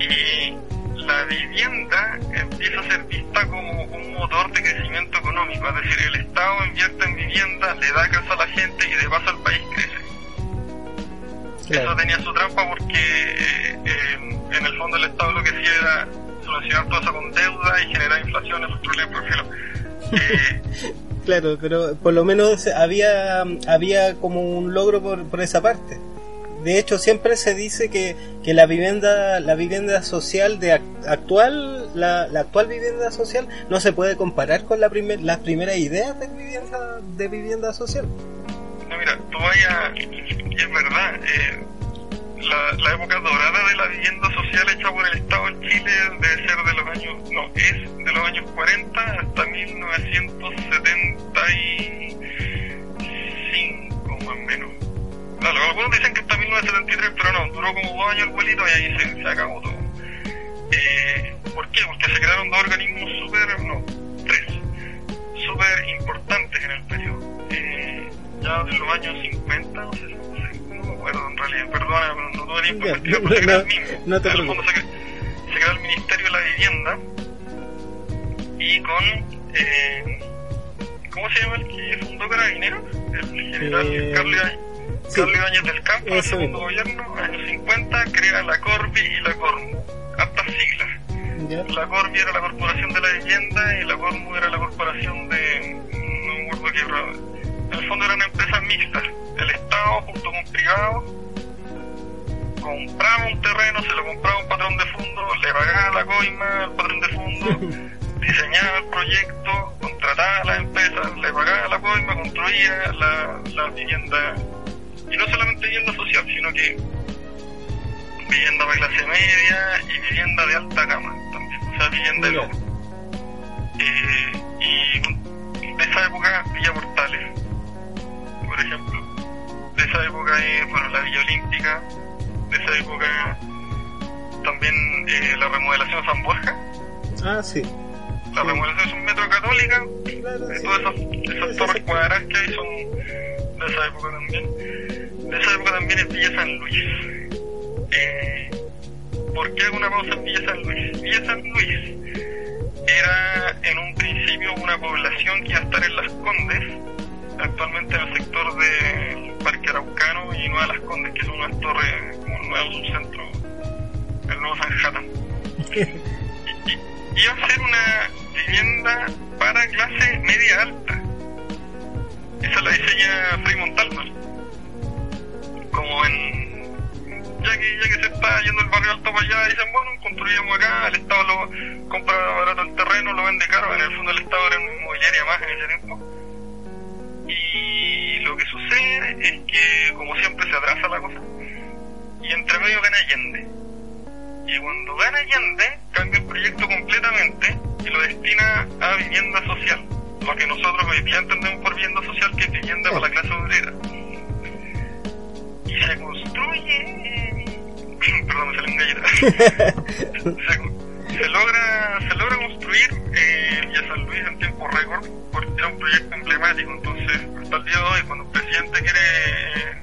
[SPEAKER 2] y la vivienda empieza a ser vista como un motor de crecimiento económico, es decir, el Estado invierte en vivienda, le da casa a la gente y de paso el país crece. Eso tenía su trampa porque eh, eh, en el fondo el Estado lo que hacía era solucionar todo eso con deuda y generar inflación en los problemas por filo. Eh,
[SPEAKER 1] Claro, pero por lo menos había, había como un logro por, por esa parte. De hecho, siempre se dice que, que la vivienda, la vivienda social de ac- actual, la, la actual vivienda social no se puede comparar con la primer, las primeras ideas de vivienda, de vivienda social.
[SPEAKER 2] no, mira, tú vayas, es verdad, eh, la, la época dorada de la vivienda social hecha por el Estado en Chile debe ser de los años, no, es de los años 40 hasta 1975 más o menos. Claro, algunos dicen que hasta 1973, pero no, duró como dos años el vuelito y ahí se, se acabó todo. Eh, ¿Por qué? Porque se crearon dos organismos súper, no, tres, súper importantes en el periodo. Eh, ya de los años 50, no sé, no sé, no me acuerdo en realidad, perdona, no tuve tiempo de
[SPEAKER 1] Ya,
[SPEAKER 2] investigar, pero se crea
[SPEAKER 1] no-
[SPEAKER 2] el mismo.
[SPEAKER 1] no te
[SPEAKER 2] en el
[SPEAKER 1] preocupes.
[SPEAKER 2] fondo se, se crea el Ministerio de la Vivienda y con, eh, ¿cómo se llama el que fundó Carabineros? El general
[SPEAKER 1] Eh,
[SPEAKER 2] Carlos
[SPEAKER 1] sí.
[SPEAKER 2] Carlos Ibáñez del Campo, en el segundo gobierno, años 50, crea la Corvi y la Cormu, hartas siglas. La Corvi era la Corporación de la Vivienda y la Cormu era la Corporación de... no me acuerdo qué era. En el fondo eran empresas mixtas. El Estado junto con privados compraba un terreno, se lo compraba un patrón de fondo, le pagaba la coima al patrón de fondo, diseñaba el proyecto, contrataba a las empresas, le pagaba la coima, construía la, la vivienda, y no solamente vivienda social, sino que vivienda para clase media y vivienda de alta gama también, o sea, vivienda de. Eh, y de esa época, Villa Portales, por ejemplo. De esa época es, bueno, la Villa Olímpica, de esa época también eh, la remodelación de San Borja,
[SPEAKER 1] Ah, sí.
[SPEAKER 2] la
[SPEAKER 1] Sí.
[SPEAKER 2] remodelación es un metro católica,
[SPEAKER 1] Claro,
[SPEAKER 2] eh,
[SPEAKER 1] sí.
[SPEAKER 2] todas esas, esas
[SPEAKER 1] sí,
[SPEAKER 2] torres cuadradas que hay son de esa época también. De esa época también es Villa San Luis. Eh, ¿Por qué hago una pausa en Villa San Luis? Villa San Luis era en un principio una población que iba a estar en Las Condes, actualmente en el sector de Parque Araucano y Nueva Las Condes, que son unas torres como el nuevo subcentro, el nuevo Sanhattan. Y- y- iba a ser una vivienda para clase media alta. Esa la diseña Frei. Como en. Ya que, ya que se está yendo el barrio alto para allá, dicen, bueno, construimos acá, el Estado lo compra barato el terreno, lo vende caro, en el fondo el Estado era una inmobiliaria más en ese tiempo. Y lo que sucede es que, como siempre, se atrasa la cosa. Y entre medio gana Allende. Y cuando gana Allende, cambia el proyecto completamente y lo destina a vivienda social. Lo que nosotros hoy día entendemos por vivienda social, que es vivienda para la clase obrera. Y se construye. Perdón, me salió un galleta. se, se logra se logra construir eh, Villa San Luis en tiempo récord porque era un proyecto emblemático entonces hasta el día de hoy cuando el presidente quiere eh,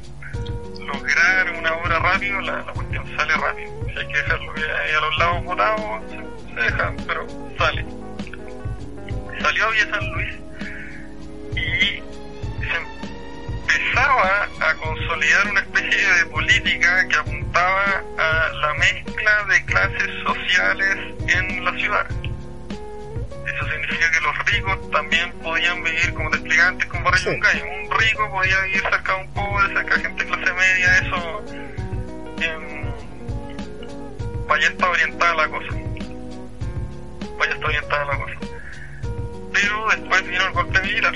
[SPEAKER 2] lograr una obra rápido la, la cuestión sale rápido. Si hay que dejarlo hay a los lados botados se, se deja pero sale. Salió Villa San Luis y empezaba a consolidar una especie de política que apuntaba a la mezcla de clases sociales en la ciudad. Eso significa que los ricos también podían vivir, como te explicaba antes, con Barrio
[SPEAKER 1] Sí.
[SPEAKER 2] Un rico podía vivir cerca de un pobre, cerca de gente de clase media, eso... em, para allá está orientada la cosa. Allá está orientada la cosa. Pero después vino el golpe militar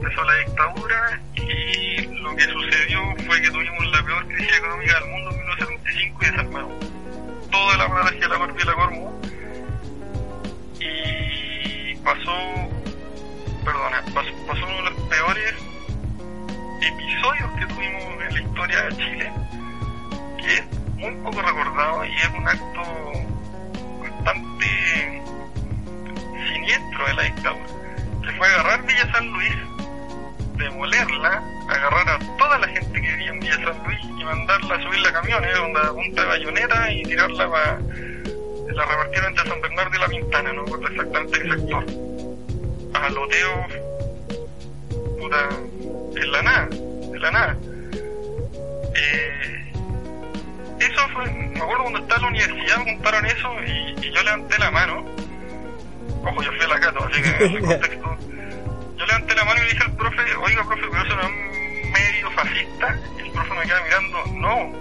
[SPEAKER 2] empezó la dictadura y lo que sucedió fue que tuvimos la peor crisis económica del mundo en 25 y desarmaron todo el aparato de la Corpi y la Cormu. Y pasó, perdona, pasó, pasó uno de los peores episodios que tuvimos en la historia de Chile, que es muy poco recordado y es un acto bastante siniestro de la dictadura, que fue agarrar Villa San Luis, demolerla, agarrar a toda la gente que vivía en Villa San Luis y mandarla a subir la camiones, onda punta de bayoneta y tirarla para la repartieron entre San Bernardo y La Pintana, no recuerdo exactamente qué sector. A loteo, puta, en la nada, en la nada. Eh, eso fue, me acuerdo cuando estaba en la universidad me contaron eso y, y yo levanté la mano. Ojo, yo fui a la Cato, así que en ese contexto. Yo levanté la mano y le dije al profe, oiga profe, pero eso no es medio fascista. Y el profe me queda mirando, no,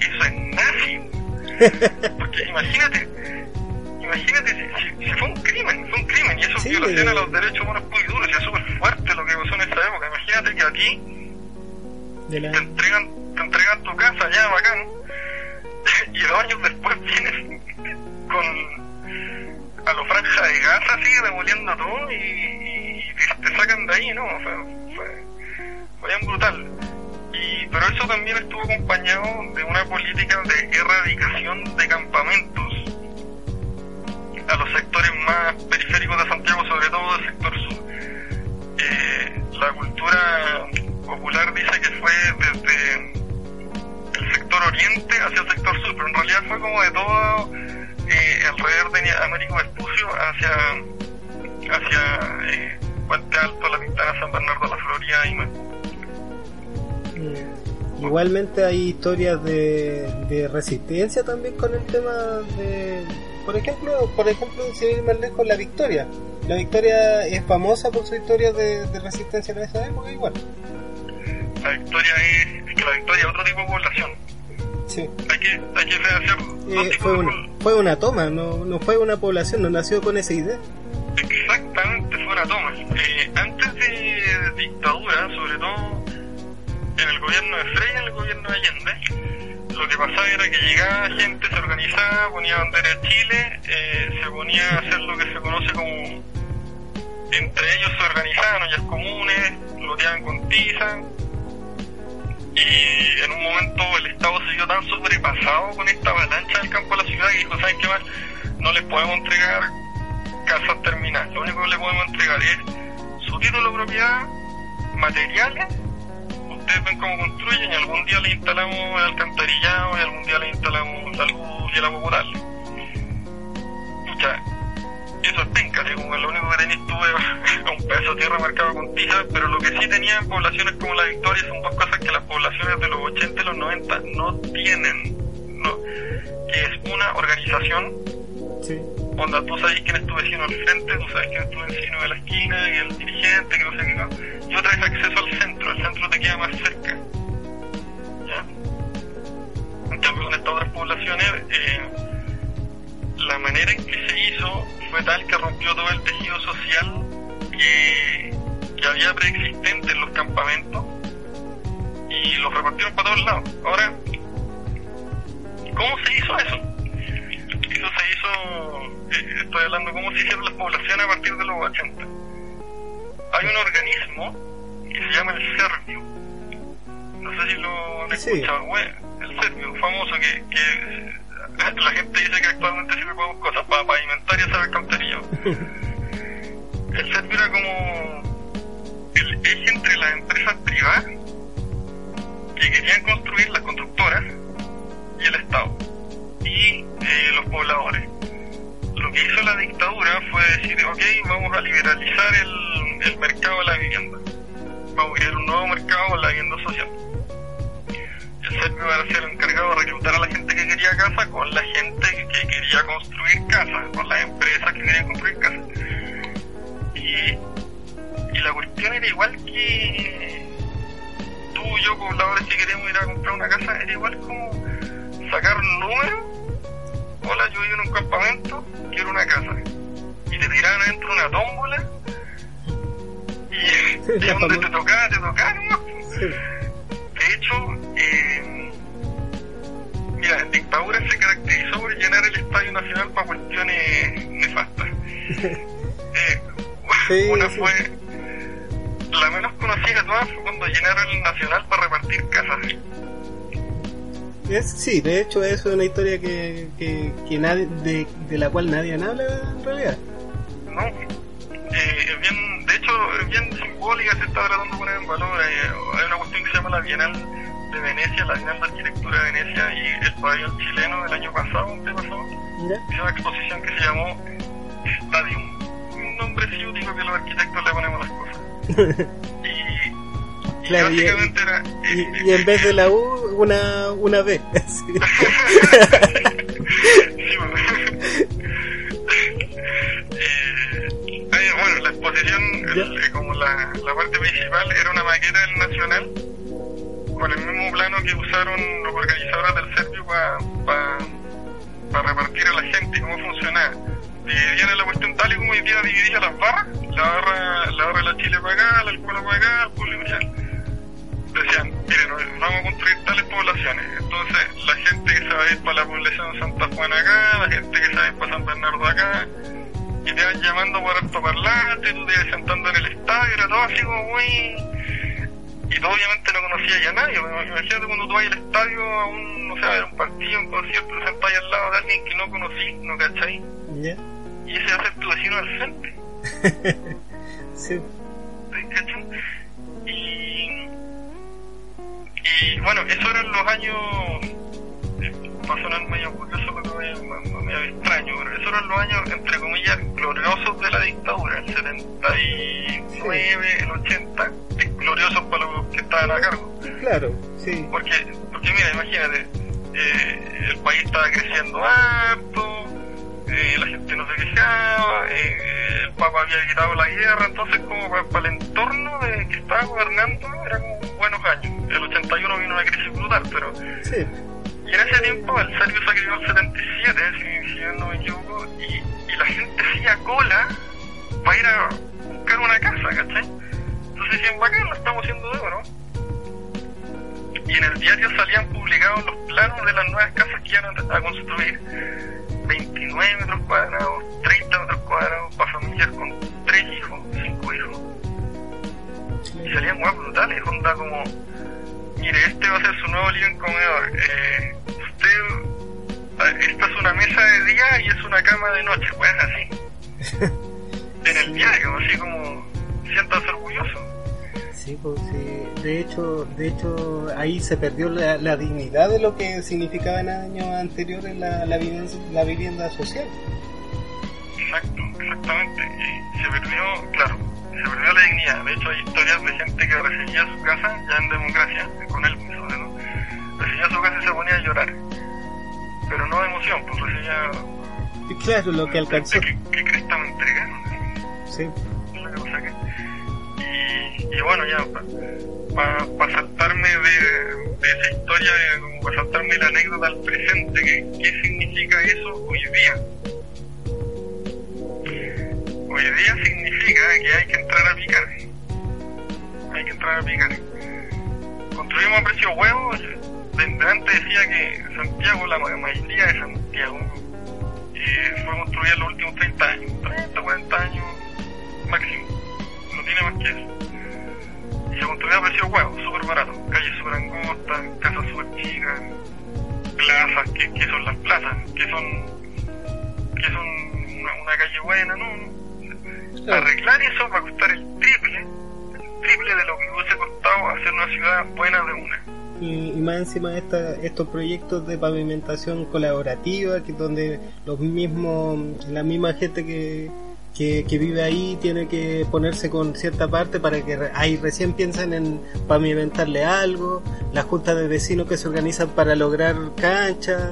[SPEAKER 2] eso es nazi. Porque imagínate, imagínate si, si, fue un crimen, fue un crimen y eso
[SPEAKER 1] Sí,
[SPEAKER 2] es violación a los derechos humanos muy duros y es súper fuerte lo que pasó en esa época. Imagínate que a ti
[SPEAKER 1] De la...
[SPEAKER 2] te entregan, te entregan tu casa ya bacán y dos años después vienes con a los franja de Gaza así demoliendo todo y, y te, sacan de ahí, ¿no? O sea, fue, fue brutal. Y, pero eso también estuvo acompañado de una política de erradicación de campamentos a los sectores más periféricos de Santiago, sobre todo del sector sur. Eh, la cultura popular dice que fue desde el sector oriente hacia el sector sur, pero en realidad fue como de todo eh, alrededor de Américo Vespucio hacia, hacia eh, Puente Alto, La Pintana, San Bernardo, La Florida y Maipú.
[SPEAKER 1] Mm. Igualmente hay historias de, de resistencia también con el tema de, por ejemplo, por ejemplo, si ir más lejos, la Victoria. La Victoria es famosa por su historia de, de resistencia en esa época igual.
[SPEAKER 2] La Victoria es, es que la Victoria es otro tipo de población.
[SPEAKER 1] Sí.
[SPEAKER 2] Hay que, hay que hacer
[SPEAKER 1] Eh, fue, una, fue una toma, no, no fue una población, no nació con esa idea.
[SPEAKER 2] Exactamente, fue una toma. Eh, antes de dictadura, sobre todo en el gobierno de Frey y en el gobierno de Allende, lo que pasaba era que llegaba gente, se organizaba, ponía bandera de Chile, eh, se ponía a hacer lo que se conoce como, entre ellos se organizaban ollas comunes, loteaban con tiza, y en un momento el Estado se vio tan sobrepasado con esta avalancha del campo a la ciudad que dijo, ¿saben qué más? No les podemos entregar casas terminadas. Lo único que le podemos entregar es su título de propiedad, materiales. Ustedes ven cómo construyen y algún día le instalamos el alcantarillado y algún día le instalamos la luz y el agua potable. Eso es penca, así como lo único que tenéis tú es un pedazo de tierra marcado con tiza, pero lo que sí tenían poblaciones como la Victoria son dos cosas que las poblaciones de los 80 y los 90 no tienen. No, que es una organización
[SPEAKER 1] Sí.
[SPEAKER 2] Onda, tú sabes quién es tu vecino al frente, tú sabes quién es tu vecino de la esquina y el dirigente, que no sé qué. no. Y otra es acceso al centro, el centro te queda más cerca. ¿Ya? En cambio, con estas otras poblaciones, eh, la manera en que se hizo fue tal que rompió todo el tejido social que, que había preexistente en los campamentos y los repartieron para todos lados. Ahora, ¿cómo se hizo eso? Eso se hizo, eh, estoy hablando cómo se hicieron las poblaciones a partir de los 80. Hay un organismo que se llama el Servio. No sé si lo han
[SPEAKER 1] Sí.
[SPEAKER 2] escuchado, güey. El Servio, famoso que, que eh, la gente dice que actualmente sirve para dos cosas, para pavimentar y hacer alcantarillado. el Servio era como el eje entre las empresas privadas que querían construir las constructoras y el Estado y eh, los pobladores. Lo que hizo la dictadura fue decir, ok, vamos a liberalizar el, el mercado de la vivienda. Vamos a crear un nuevo mercado en la vivienda social. El Servio va a ser encargado de reclutar a la gente que quería casa con la gente que quería construir casas, con las empresas que querían construir casas. Y, y la cuestión era igual que tú y yo, pobladores, que queremos ir a comprar una casa, era igual como sacar un número. Hola, yo vivo en un campamento, quiero una casa. Y te tiraban adentro una tómbola. Y, y donde te tocaba, te tocaba, ¿no?
[SPEAKER 1] Sí.
[SPEAKER 2] De hecho, eh, mira, dictadura se caracterizó por llenar el Estadio Nacional para cuestiones nefastas. Eh,
[SPEAKER 1] Sí,
[SPEAKER 2] una
[SPEAKER 1] sí.
[SPEAKER 2] fue, la menos conocida de todas fue cuando llenaron el Nacional para repartir casas.
[SPEAKER 1] Es, sí, de hecho eso es una historia que, que, que nadie, de, de la cual nadie habla en realidad.
[SPEAKER 2] ¿no? Eh, es bien, de hecho, es bien simbólica, se está tratando de poner en valor. eh, hay una cuestión que se llama la Bienal de Venecia, la Bienal de Arquitectura de Venecia y el pabellón chileno del año pasado, antepasado,
[SPEAKER 1] ¿Ya?
[SPEAKER 2] hizo una exposición que se llamó Stadium. Un nombre ciútico que los arquitectos le ponemos las cosas. Y, y
[SPEAKER 1] Claro, y-
[SPEAKER 2] básicamente era...
[SPEAKER 1] Y, y en vez de la U, una, una B. Sí.
[SPEAKER 2] Eh, bueno, la exposición, el- eh, como la, la parte principal, era una maqueta del Nacional con el mismo plano que usaron los organizadores del Servio para repartir a la gente cómo funcionaba. Dividían la cuestión tal y como hoy día dividía las barras, la barra, la barra de la Chile para acá, la Alcohol para acá, el Liberal decían, miren, vamos a construir tales poblaciones. Entonces, la gente que se va a ir para la población de Santa Juana acá, la gente que se va a ir para San Bernardo acá, y te van llamando por altoparlante, tú te ibas sentando en el estadio, era todo así como muy... Y tú obviamente no conocías ya a nadie, imagínate cuando tú vas al estadio a un, no sé, a ver un partido, un concierto, te sentás al lado de alguien que no conocí, ¿no cachai?
[SPEAKER 1] ¿Ya?
[SPEAKER 2] Y ese va a ser tu vecino al frente.
[SPEAKER 1] Sí.
[SPEAKER 2] ¿cachai? Y, y bueno, eso eran los años, va a sonar medio curioso, pero medio, medio- extraño, pero esos eran los años, entre comillas, gloriosos de la dictadura, el 79, el 80, eh, gloriosos para los que estaban a cargo.
[SPEAKER 1] Claro, sí.
[SPEAKER 2] Porque, porque mira, imagínate, eh, el país estaba creciendo harto, eh, la gente no se quejaba, eh, el Papa había quitado la guerra, entonces como para, para el entorno de que estaba gobernando eran como buenos años. El 81 vino una crisis brutal, pero
[SPEAKER 1] Sí.
[SPEAKER 2] y en ese tiempo el Servio se creó el 77, si, si yo no me equivoco, y, y la gente hacía cola para ir a buscar una casa, ¿cachai? Entonces decían, bacán, lo estamos haciendo de oro. Y en el diario salían publicados los planos de las nuevas casas que iban a, construir. 29 metros cuadrados, 30 metros cuadrados para familias con 3 hijos, 5 hijos. Y salían guapos brutales, onda como, mire, este va a ser su nuevo living comedor. Eh, usted, eh, esta es una mesa de día y es una cama de noche, pues así. En el diario, así como, siéntase orgulloso.
[SPEAKER 1] Sí, pues sí. De hecho, de hecho, ahí se perdió la, la dignidad de lo que significaba en años anteriores la, la, vivienda, la vivienda social.
[SPEAKER 2] Exacto, exactamente. Y se perdió, claro, se perdió la dignidad. De hecho, hay historias de gente que recibía su casa, ya en democracia, con él sobre todo, recibía su casa y se ponía a llorar. Pero no de emoción, pues recibía...
[SPEAKER 1] Claro, lo que alcanzó.
[SPEAKER 2] ¿Qué, qué cresta me entregaron?
[SPEAKER 1] Sí.
[SPEAKER 2] Que- Y, bueno, ya, para saltarme de, esa historia, como para saltarme la anécdota al presente, que, ¿qué significa eso hoy día? Hoy día significa que hay que entrar a picar. Hay que entrar a picar. Construimos a precio huevo. Desde antes decía que Santiago, la ma- mayoría de Santiago, eh, fue construida en los últimos 30 años. 30, 40 años máximo. No tiene más que eso. Y se construyó a precio huevo, súper barato. Calles súper angostas, casas súper chicas, plazas, ¿qué, qué son las plazas? ¿Qué son, qué son una, una calle buena? No. Arreglar eso va a costar el triple, el triple de lo que hubiese costado hacer una ciudad buena de una.
[SPEAKER 1] Y, y más encima de esta, estos proyectos de pavimentación colaborativa, que donde los mismos, la misma gente que, que, que vive ahí tiene que ponerse con cierta parte para que ahí recién piensan en pavimentarle algo, las juntas de vecinos que se organizan para lograr canchas,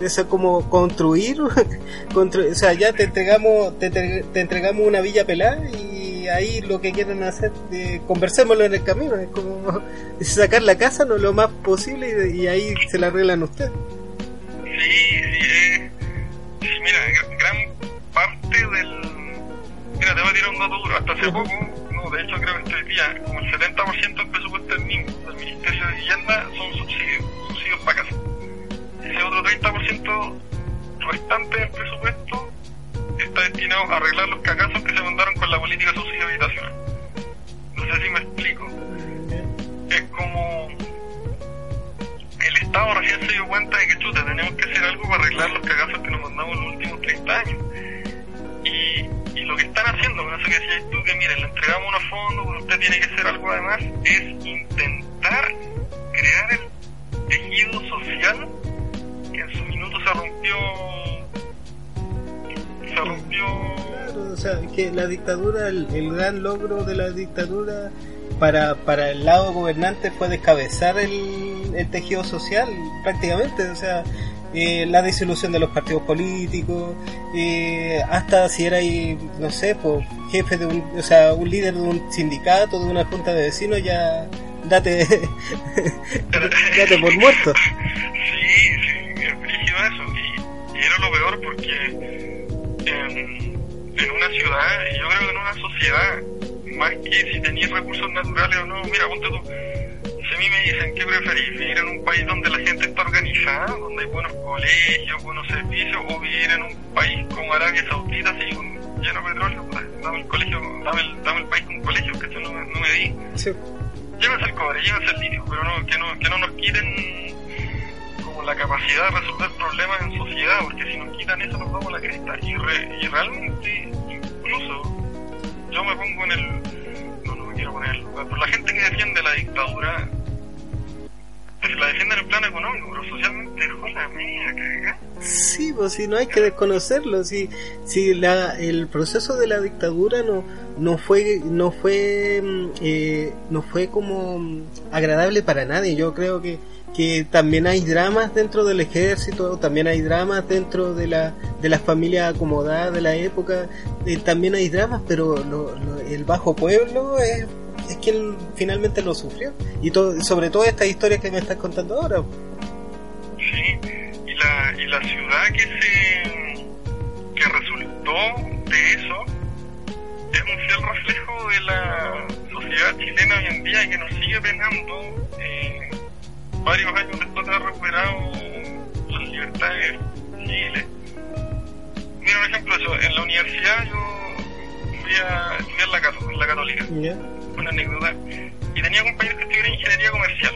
[SPEAKER 1] eso es como construir, constru- o sea, ya te entregamos, te, entregamos una villa pelada y ahí lo que quieren hacer, eh, conversémoslo en el camino, es como sacar la casa no lo más posible y, y ahí se la arreglan ustedes.
[SPEAKER 2] Sí, sí, eh, mira, gr- gran parte del... Mira, te voy a tirar un dato duro. Hasta hace poco, no, de hecho creo que este día, como el 70% del presupuesto del, MIN, del Ministerio de Vivienda son subsidios, subsidios para casa. ese otro 30% restante del presupuesto está destinado a arreglar los cagazos que se mandaron con la política de subsidio habitacional. No sé si me explico. Es como el Estado recién se dio cuenta de que chuta, tenemos que hacer algo para arreglar los cagazos que nos mandamos en los últimos 30 años. Y, lo que están haciendo, con eso que decías tú, que miren, le entregamos unos fondos, pero usted tiene que hacer algo además, es intentar crear el tejido social que en su minuto se rompió se rompió.
[SPEAKER 1] Claro, o sea, que la dictadura, el, el gran logro de la dictadura para, para el lado gobernante fue descabezar el, el tejido social prácticamente, o sea, eh, la disolución de los partidos políticos, eh, hasta si era, no sé, pues, jefe de un, o sea, un líder de un sindicato, de una junta de vecinos, ya date, date por muerto.
[SPEAKER 2] Sí, sí, es eso. Y era lo peor porque en, en una ciudad, y yo creo que en una sociedad, más que si tenías recursos naturales o no, mira, ponte tú. A mí me dicen que preferís vivir en un país donde la gente está organizada, donde hay buenos colegios, buenos servicios, o vivir en un país como Arabia Saudita, así con lleno de petróleo, pues, dame el colegio, dame el, dame el país con colegio, que no, me- no me di.
[SPEAKER 1] Sí.
[SPEAKER 2] Llévense el cobre, llévense el litio, pero no, que, no, que no nos quiten como la capacidad de resolver problemas en sociedad, porque si nos quitan eso nos vamos a la cresta. Y, re- y realmente, incluso, yo me pongo en el... No, no me quiero poner en el lugar, pero la gente que defiende la dictadura, pues la defiende en el plano económico, pero socialmente media cagada.
[SPEAKER 1] Sí, pues si no hay que desconocerlo, si, si la, el proceso de la dictadura no, no fue, no fue, mm, eh, no fue como mm, agradable para nadie. Yo creo que, que también hay dramas dentro del ejército, también hay dramas dentro de la, de las familias acomodadas de la época, eh, también hay dramas, pero lo- lo- el bajo pueblo es, es quien finalmente lo sufrió. Y todo, sobre todo estas historias que me estás contando ahora.
[SPEAKER 2] Sí, y la, y la ciudad que se que resultó de eso es un fiel reflejo de la sociedad chilena hoy en día y que nos sigue penando eh, varios años después de haber recuperado las libertades civiles. Mira un ejemplo eso, en la universidad yo fui a estudiar la, cato- en la católica una anécdota. Y tenía compañeros que estudiaban ingeniería comercial.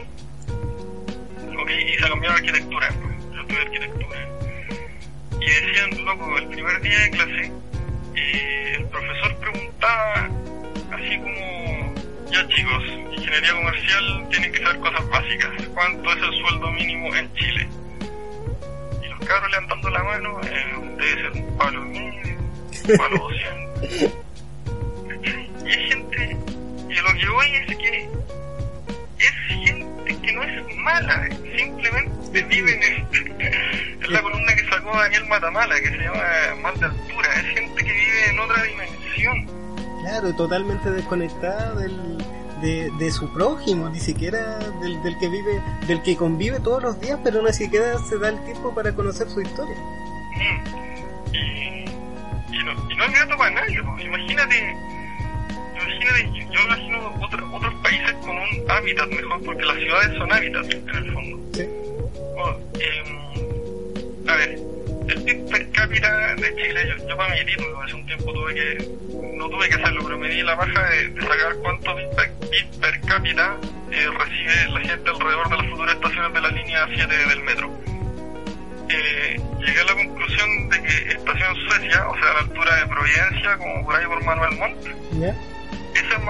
[SPEAKER 2] Ok, y se cambiaron a arquitectura. pues. Yo estudié arquitectura. Y decían, loco, el primer día de clase, eh, el profesor preguntaba, así como, ya chicos, ingeniería comercial tienen que saber cosas básicas. ¿Cuánto es el sueldo mínimo en Chile? Y los cabros levantando la mano, eh, debe ser un palo medio, un palo 200. Y hay gente, y a lo que voy es que es gente que no es mala, simplemente vive en, en la columna que sacó Daniel Matamala, que se llama Mal de Altura, es gente que vive en otra dimensión.
[SPEAKER 1] Claro, totalmente desconectada del, de, de su prójimo, ni siquiera del, del que vive, del que convive todos los días, pero ni siquiera se da el tiempo para conocer su historia.
[SPEAKER 2] Mm. Y, y, no, y no es grato para nadie, pues. imagínate, imagínate, yo, imagino otro- otros países con un hábitat mejor, porque las ciudades son hábitats en el fondo.
[SPEAKER 1] Sí.
[SPEAKER 2] Oh, em, a ver, el PIB per cápita de Chile, yo, yo para mi título hace un tiempo tuve que, no tuve que hacerlo, pero me di la baja de, de sacar cuánto PIB per, PIB per cápita eh, recibe la gente alrededor de las futuras estaciones de la línea 7 del metro. Eh, llegué a la conclusión de que Estación Suecia, o sea, a la altura de Providencia, como por ahí por Manuel Montt.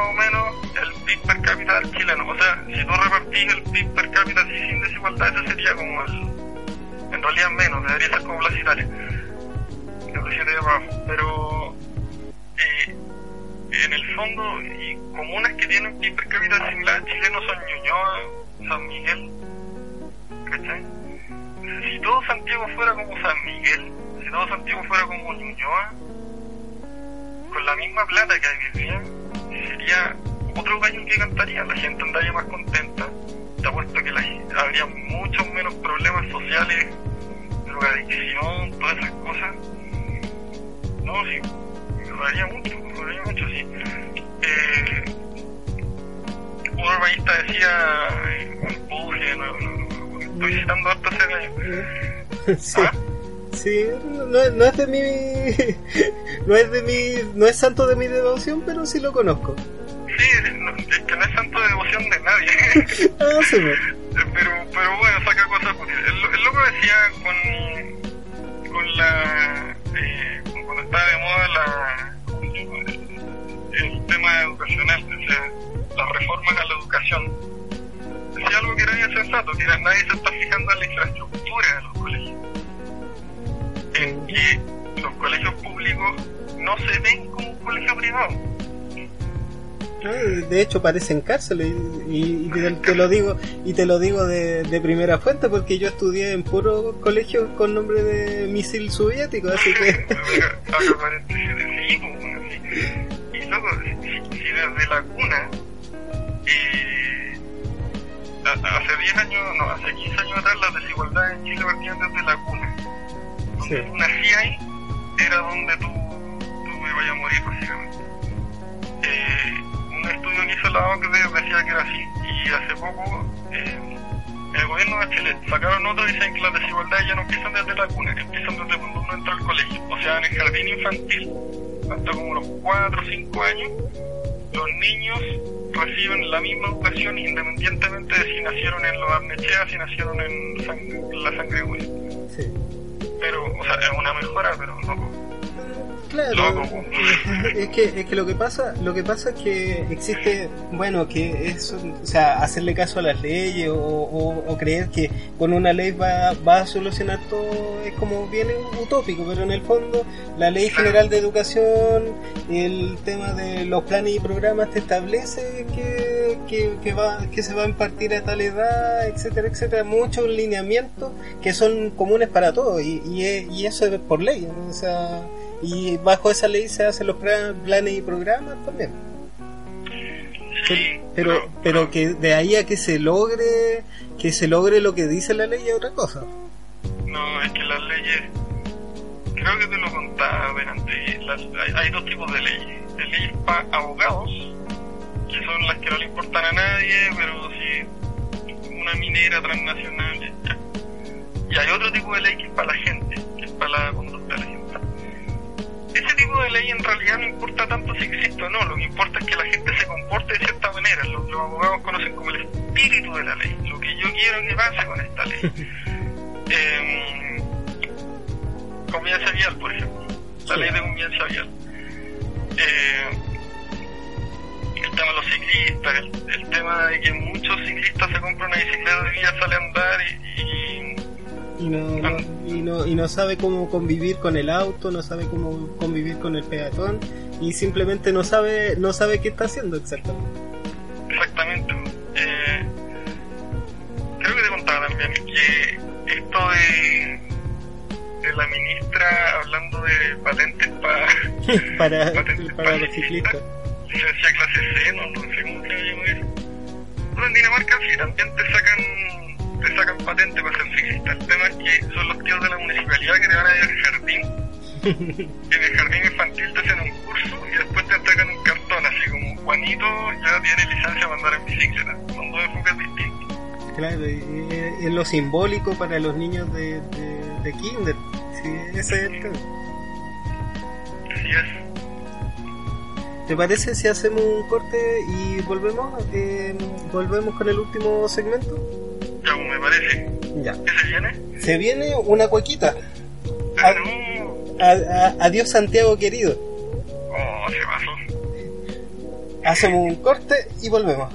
[SPEAKER 2] Más o menos el PIB per cápita del chileno. O sea, si tú repartís el PIB per cápita así sin desigualdad, ese sería como el. En realidad menos, debería ser como Plaza Italia. Pero. Eh, en el fondo, y comunas que tienen PIB per cápita similar a chileno son Ñuñoa, San Miguel. ¿Cachai? Si todo Santiago fuera como San Miguel, si todo Santiago fuera como Ñuñoa, con la misma plata que hay sería otro gallo que cantaría, la gente andaría más contenta, te apuesto que la- habría muchos menos problemas sociales, drogadicción, todas esas cosas. No, sí, mejoraría mucho, mejoraría mucho, sí. Eh, un urbanista decía, eh, un puje, no, no, no, estoy citando gallo,
[SPEAKER 1] sí.
[SPEAKER 2] ¿Ah?
[SPEAKER 1] Sí, no, no es de mi. No es de mi. No es santo de mi devoción, pero sí lo conozco.
[SPEAKER 2] Sí, no- es que no es santo de devoción de nadie.
[SPEAKER 1] Ah, sí, me-
[SPEAKER 2] pero, pero bueno, saca cosas útiles. El, el loco decía con, con la. Eh, cuando estaba de moda la, el, el tema educacional, o sea, las reformas a la educación. Decía algo que era bien sensato, que era- nadie se está fijando en la infraestructura de los colegios. Que los colegios públicos no se ven como un colegio privado.
[SPEAKER 1] Ah, De hecho parecen cárceles y, y te, te lo digo y te lo digo de, de primera fuente porque yo estudié en puro colegio con nombre de misil soviético, así que.
[SPEAKER 2] Y loco, si, si desde la cuna, eh, hace 10 años, no, hace 15 años atrás las desigualdades en Chile partían desde la cuna. Donde
[SPEAKER 1] Sí.
[SPEAKER 2] tú nacías ahí, era donde tú, tú ibas a morir, básicamente. Eh, un estudio que hizo la OCDE decía que era así, y hace poco, eh, el gobierno de Chile sacaron otro y dicen que las desigualdades ya no empiezan desde la cuna, que empiezan desde cuando uno entra al colegio. O sea, en el jardín infantil, hasta como los 4 o 5 años, los niños reciben la misma educación independientemente de si nacieron en los Arnechea, si nacieron en, sang- la sangre
[SPEAKER 1] sí.
[SPEAKER 2] Pero, o sea, es una mejora, pero no.
[SPEAKER 1] Claro,
[SPEAKER 2] Loco.
[SPEAKER 1] es que, es que lo que pasa, lo que pasa es que existe, bueno, que es, o sea, hacerle caso a las leyes o, o- o creer que con una ley va, va a solucionar todo es como bien utópico, pero en el fondo la ley general de educación, el tema de los planes y programas te establece que, que, que va, que se va a impartir a tal edad, etcétera, etcétera, muchos lineamientos que son comunes para todos y, y, y eso es por ley, o sea, y bajo esa ley se hacen los planes y programas también.
[SPEAKER 2] Sí,
[SPEAKER 1] Pero, pero que de ahí a que se logre, que se logre lo que dice la ley es otra cosa.
[SPEAKER 2] No, es que las leyes, creo que te lo contaba delante, las- hay, hay dos tipos de leyes. De leyes para abogados, que son las que no le importan a nadie, pero si una minera transnacional, ya. Y hay otro tipo de ley que es para la gente, que es para la conducta de la gente. Ese tipo de ley en realidad no importa tanto si existe o no, lo que importa es que la gente se comporte de cierta manera. Lo que los abogados conocen como el espíritu de la ley, lo que yo quiero que pase con esta ley. eh, convivencia vial, por ejemplo. La
[SPEAKER 1] Sí.
[SPEAKER 2] ley de convivencia vial. Eh, el tema de los ciclistas, el, el tema de que muchos ciclistas se compran una bicicleta y ya sale a andar y, y
[SPEAKER 1] Y no, y no, y no sabe cómo convivir con el auto, no sabe cómo convivir con el peatón y simplemente no sabe, no sabe qué está haciendo exactamente.
[SPEAKER 2] Exactamente. Eh, creo que te contaba también que esto de, de la ministra hablando de patentes para
[SPEAKER 1] para, para los
[SPEAKER 2] para
[SPEAKER 1] ciclistas.
[SPEAKER 2] Licencia clase C, no, no sé cómo se llama eso. En Dinamarca sí, también te sacan, te sacan patente para ser ciclista. El tema es que son los tíos de la municipalidad que te van a ir al jardín. en el jardín infantil te hacen un curso y después te entregan un cartón, así como Juanito ya tiene licencia para andar en bicicleta. Son dos enfoques distintos.
[SPEAKER 1] Claro, y- y- es lo simbólico para los niños de, de, de kinder. Sí, ese es el tema.
[SPEAKER 2] Así es.
[SPEAKER 1] ¿Te parece si hacemos un corte y volvemos? Eh, volvemos con el último segmento.
[SPEAKER 2] Ya, pues, me parece.
[SPEAKER 1] Ya.
[SPEAKER 2] ¿Qué se viene?
[SPEAKER 1] Se viene una cuequita.
[SPEAKER 2] No.
[SPEAKER 1] Adiós Santiago querido.
[SPEAKER 2] Oh, se pasó.
[SPEAKER 1] Hacemos un corte y volvemos.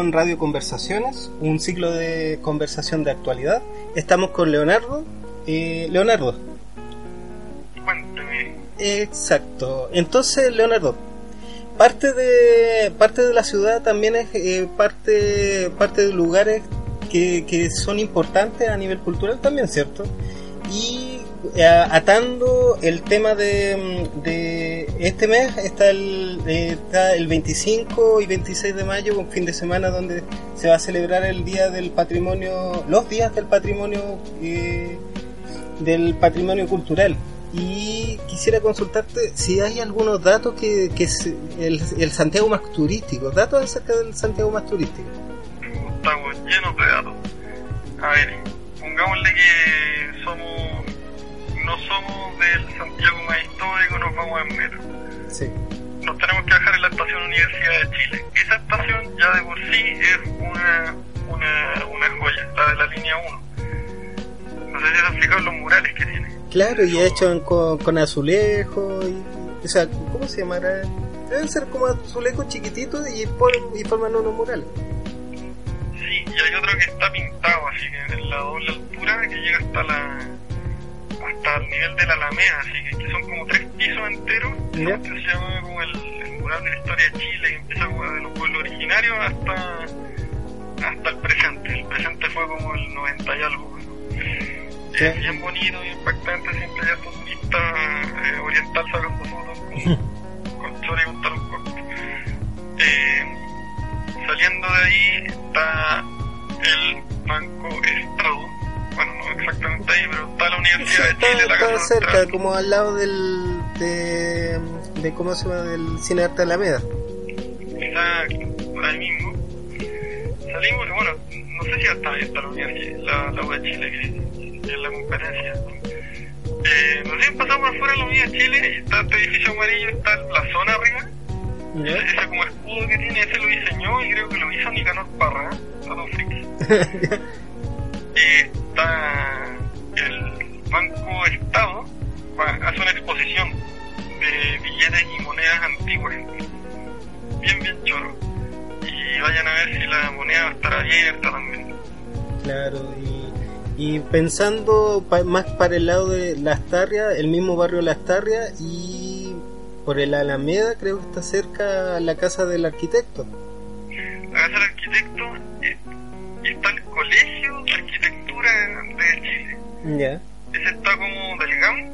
[SPEAKER 1] Con Radio Conversaciones, un ciclo de conversación de actualidad. Estamos con Leonardo. Eh, Leonardo. Exacto. Entonces, Leonardo, parte de parte de la ciudad también es eh, parte parte de lugares que, que son importantes a nivel cultural también, ¿cierto? Y eh, atando el tema de, de este mes está el, eh, está el 25 y 26 de mayo, un fin de semana donde se va a celebrar el día del patrimonio, los días del patrimonio eh, del patrimonio cultural. Y quisiera consultarte si hay algunos datos que, que el Santiago más turístico, datos acerca del Santiago más turístico.
[SPEAKER 2] Estamos llenos de datos. A ver, pongámosle que somos no somos del Santiago más histórico, nos vamos en metro.
[SPEAKER 1] Sí.
[SPEAKER 2] Nos tenemos que bajar en la estación Universidad de Chile. Esa estación ya de por sí es una, una, una joya, la de la línea 1. No sé si has fijado los murales que tiene.
[SPEAKER 1] Claro, y hecho con, con azulejo, y, o sea, ¿cómo se llamará? Deben ser como azulejos chiquititos y, por- y forman unos murales.
[SPEAKER 2] Sí, y hay otro que está pintado, así que en la doble altura que llega hasta la hasta el nivel de la Alameda, así que, son como tres pisos enteros.
[SPEAKER 1] Ya.
[SPEAKER 2] Este se llama como el, el mural de la historia de Chile, que empieza como de los pueblos originarios hasta hasta el presente. El presente fue como el 90 y algo. bueno.
[SPEAKER 1] Sí.
[SPEAKER 2] Es bien bonito, bien impactante, siempre estos turistas eh, oriental sacando fotos con, con chores y con talón corto. Eh, saliendo de ahí está el Banco Estado. Bueno, no exactamente ahí, pero está la
[SPEAKER 1] Sí,
[SPEAKER 2] Universidad de
[SPEAKER 1] está,
[SPEAKER 2] Chile, la
[SPEAKER 1] está cerca, como al lado del, de, de, ¿cómo se llama? Del Cine Arte Alameda.
[SPEAKER 2] Exacto, por ahí mismo. Salimos, bueno, no sé si hasta ahí está la Universidad, la, la U de Chile, que, que es la competencia. Eh, nos bien pasamos por afuera de la Unidad de Chile y está este edificio amarillo, está la zona arriba.
[SPEAKER 1] ¿Ya?
[SPEAKER 2] Ese, ese como escudo que tiene, ese lo diseñó y creo que lo hizo Nicanor Parra, dato friki. Está el Banco Estado, hace una exposición de billetes y monedas antiguas. Bien, bien choro. Y vayan a ver si la moneda va a estar abierta también.
[SPEAKER 1] Claro, y, y pensando pa- más para el lado de Las Tarrias, el mismo barrio Las Tarrias y por el Alameda creo que está cerca la casa del arquitecto.
[SPEAKER 2] La casa del arquitecto eh, está el Colegio de Chile.
[SPEAKER 1] Ya.
[SPEAKER 2] Ese está como del GAM,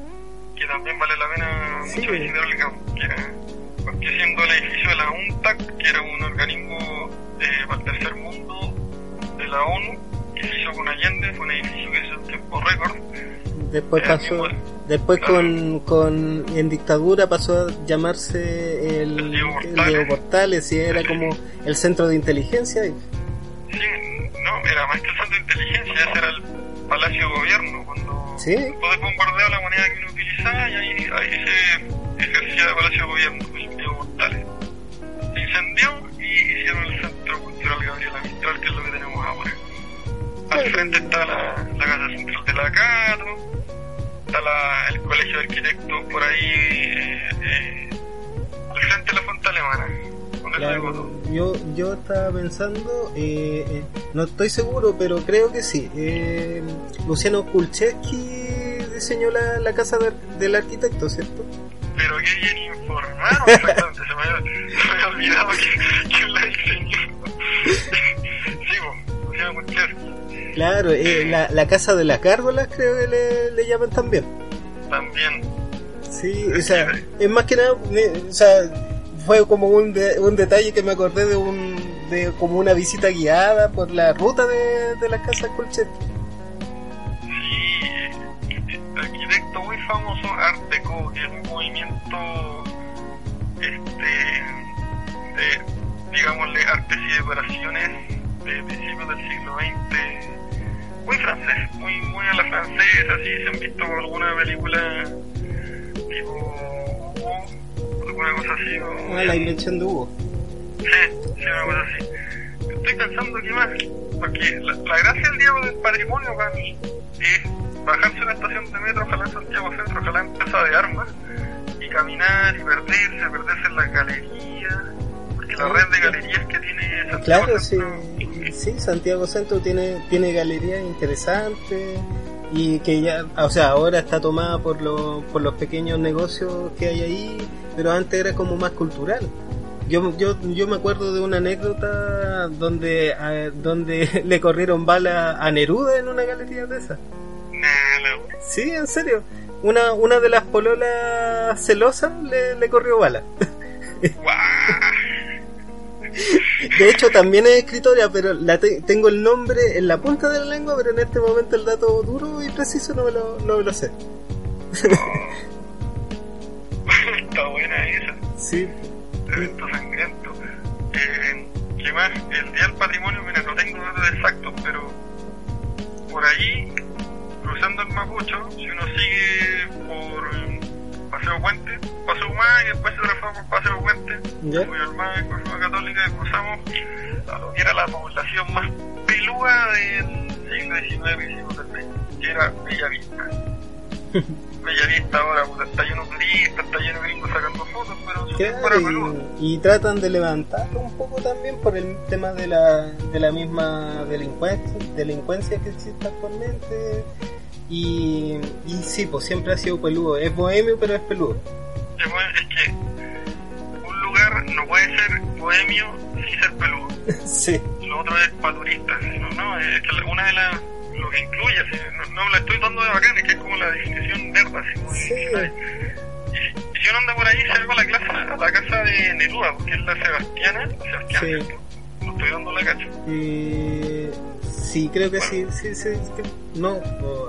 [SPEAKER 2] que también vale la pena
[SPEAKER 1] Sí.
[SPEAKER 2] mucho visitar el GAM, que porque siendo el edificio de la UNTAC, que era un organismo eh, para el tercer mundo de la ONU, que se hizo con Allende, fue un edificio que hizo en tiempo récord.
[SPEAKER 1] Después
[SPEAKER 2] Era
[SPEAKER 1] pasó, después
[SPEAKER 2] Claro.
[SPEAKER 1] con, con en dictadura pasó a llamarse el,
[SPEAKER 2] El Diego
[SPEAKER 1] el
[SPEAKER 2] Portales.
[SPEAKER 1] Diego Portales y era como el centro de inteligencia. y-
[SPEAKER 2] Sí, era más que el centro de inteligencia, ese era el Palacio de Gobierno, cuando
[SPEAKER 1] Sí.
[SPEAKER 2] después la moneda que uno utilizaba y ahí, ahí se ejercía de Palacio de Gobierno, el Diego Portales. Se incendió y hicieron el Centro Cultural Gabriela Mistral, que es lo que tenemos ahora. Al frente está la, la Casa Central de la Cato, está la, el Colegio de Arquitectos por ahí, eh, eh, al frente de la Fuente Alemana.
[SPEAKER 1] Yo, yo estaba pensando, eh, eh, no estoy seguro, pero creo que sí. Eh, Luciano Kulczewski diseñó la, la casa del- del arquitecto, ¿cierto?
[SPEAKER 2] Pero qué bien informado, se me había, se me olvidado que, que la diseñó. sí, pues, Luciano Kuczewski,
[SPEAKER 1] Claro, eh, la, la casa de las gárgolas creo que le, le llaman también.
[SPEAKER 2] también.
[SPEAKER 1] Sí, o sea, es más que nada, me- o sea, fue como un, de- un detalle que me acordé de un de como una visita guiada por la ruta de, de la casa Kulczewski.
[SPEAKER 2] Sí, arquitecto muy famoso, Art Deco, que es un movimiento, este, de, digámosle, artes y decoraciones de principios del siglo XX, muy francés, muy, muy a la francesa, así, se han visto alguna película tipo alguna cosa así, o-
[SPEAKER 1] Ah, la invención de Hugo.
[SPEAKER 2] Sí, sí, una cosa así. Estoy pensando que más, porque la, la gracia del día del patrimonio para mí es bajarse una estación de metro, ojalá en Santiago Centro, ojalá en Plaza de Armas, y caminar y perderse, perderse en la galería, porque la red de galerías que tiene Santiago
[SPEAKER 1] Claro, sí,
[SPEAKER 2] Centro.
[SPEAKER 1] sí, Santiago Centro tiene, tiene galerías interesantes y que ya, o sea, ahora está tomada por, los por los pequeños negocios que hay ahí, pero antes era como más cultural. Yo, yo, yo me acuerdo de una anécdota donde, a- donde le corrieron bala a Neruda en una galería de esas. Sí, en serio. Una, una de las pololas celosas le, le corrió bala. De hecho, también es escritora, pero la te- tengo el nombre en la punta de la lengua, pero en este momento el dato duro y preciso no me lo, no me lo sé.
[SPEAKER 2] Está buena esa.
[SPEAKER 1] Sí.
[SPEAKER 2] evento sangriento. Eh, ¿Qué más? El Día del Patrimonio, mira, no tengo datos exactos, pero por ahí, cruzando el Mapocho, si uno sigue por Paseo Puente, Paseo Humá y después se transforma por
[SPEAKER 1] ¿Ya?
[SPEAKER 2] muy normal, en Corfuma Católica, cruzamos a lo que era la población más pelúa del siglo XIX y siglo XX, que era Bellavista. Bellavista ahora puta, está lleno de turistas, está lleno de gringos sacando fotos, pero su tiempo era
[SPEAKER 1] y, tratan de levantarlo un poco también por el tema de la, de la misma delincuencia, delincuencia que existe actualmente. Y, y sí, pues siempre ha sido peludo. Es bohemio, pero es peludo.
[SPEAKER 2] Es es que no puede ser bohemio sin ser peludo.
[SPEAKER 1] sí.
[SPEAKER 2] Lo otro es para turistas. No, no, es que una de las. Lo que incluye, así, no, no la estoy dando de bacán, es que es como la definición verde, así como.
[SPEAKER 1] Sí.
[SPEAKER 2] Y, si- y si uno anda por ahí, va a la, clase, a la casa de Neruda, porque es la Sebastiana. Sebastiana,
[SPEAKER 1] Sí.
[SPEAKER 2] ¿cierto? No estoy dando la cacha.
[SPEAKER 1] Eh, sí, creo que sí, sí, sí. no,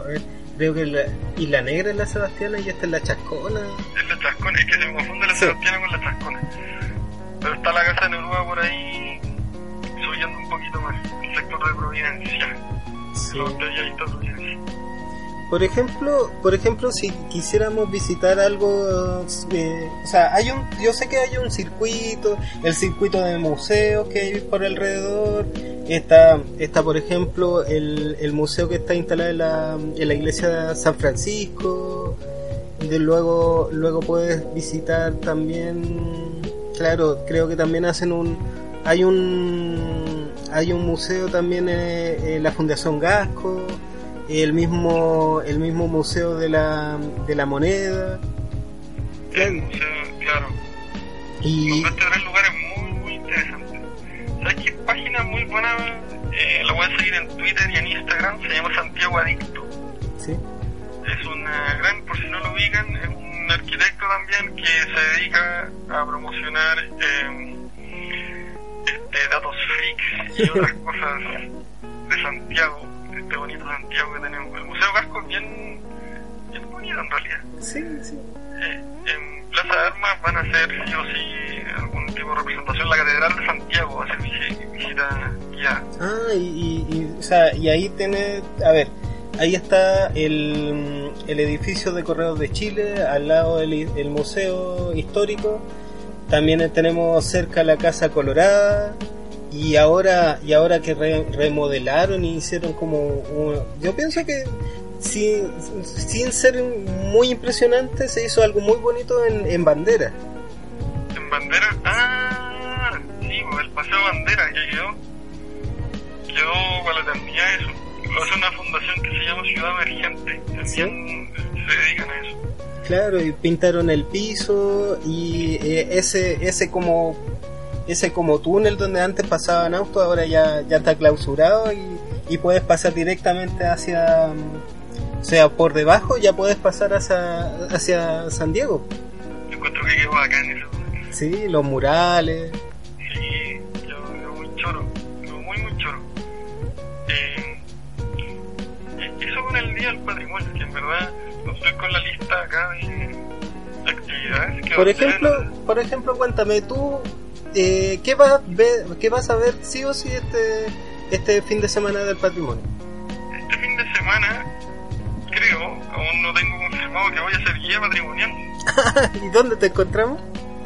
[SPEAKER 1] a ver, creo que la, y la negra es la Sebastiana y esta es la Chascona.
[SPEAKER 2] Es la Chascona, es que se me confunde la
[SPEAKER 1] Sí.
[SPEAKER 2] Sebastiana con la Chascona. Está la casa de Neruda por ahí, subiendo un poquito más, el sector de Providencia.
[SPEAKER 1] Sí. Por ejemplo, por ejemplo, si quisiéramos visitar algo, eh, o sea, hay un, yo sé que hay un circuito, el circuito de museos que hay por alrededor. Está, está por ejemplo, el, el museo que está instalado en la, en la iglesia de San Francisco. De luego, luego puedes visitar también, claro, creo que también hacen un, hay un, hay un museo también en, en la Fundación Gasco el mismo el mismo museo de la, de la moneda
[SPEAKER 2] El museo, claro.
[SPEAKER 1] y
[SPEAKER 2] tres lugares muy, muy interesantes. ¿Sabes qué página muy buena? Eh, la voy a seguir en Twitter y en Instagram. Se llama Santiago Adicto.
[SPEAKER 1] sí
[SPEAKER 2] Es una gran, por si no lo ubican, es un arquitecto también que se dedica a promocionar eh, este, datos freaks y otras cosas de Santiago, de este bonito Santiago que tenemos. El Museo Gasco es bien, bien bonito en realidad.
[SPEAKER 1] sí sí
[SPEAKER 2] Eh, en Plaza de Armas van a hacer sí o sí algún tipo de representación. La Catedral de Santiago va a ser visi- visita guiada.
[SPEAKER 1] ah y, y, y, o sea, y ahí tiene a ver ahí está el, el edificio de Correos de Chile al lado del el museo histórico. También tenemos cerca la casa colorada. Y ahora y ahora que re- remodelaron y hicieron como un- yo pienso que sin, sin ser muy impresionante se hizo algo muy bonito en, en bandera.
[SPEAKER 2] En Bandera, ah, sí, pues, el Paseo Bandera que quedó, quedó para la eso. Hace una fundación que se llama Ciudad Emergente. También se dedican a eso.
[SPEAKER 1] Claro, y pintaron el piso y eh, ese ese como ese como túnel donde antes pasaban autos ahora ya ya está clausurado y, y puedes pasar directamente hacia mm, o sea, por debajo ya puedes pasar hacia hacia San Diego.
[SPEAKER 2] Yo encuentro que quedó bacán eso.
[SPEAKER 1] Sí, los murales.
[SPEAKER 2] Con la lista acá de, de actividades. que
[SPEAKER 1] Por ejemplo, por ejemplo, cuéntame tú eh, ¿qué vas a ver, qué vas a ver sí o sí este este fin de semana del patrimonio?
[SPEAKER 2] Este fin de semana, creo, aún no tengo confirmado que voy a ser guía patrimonial
[SPEAKER 1] ¿Y dónde te encontramos?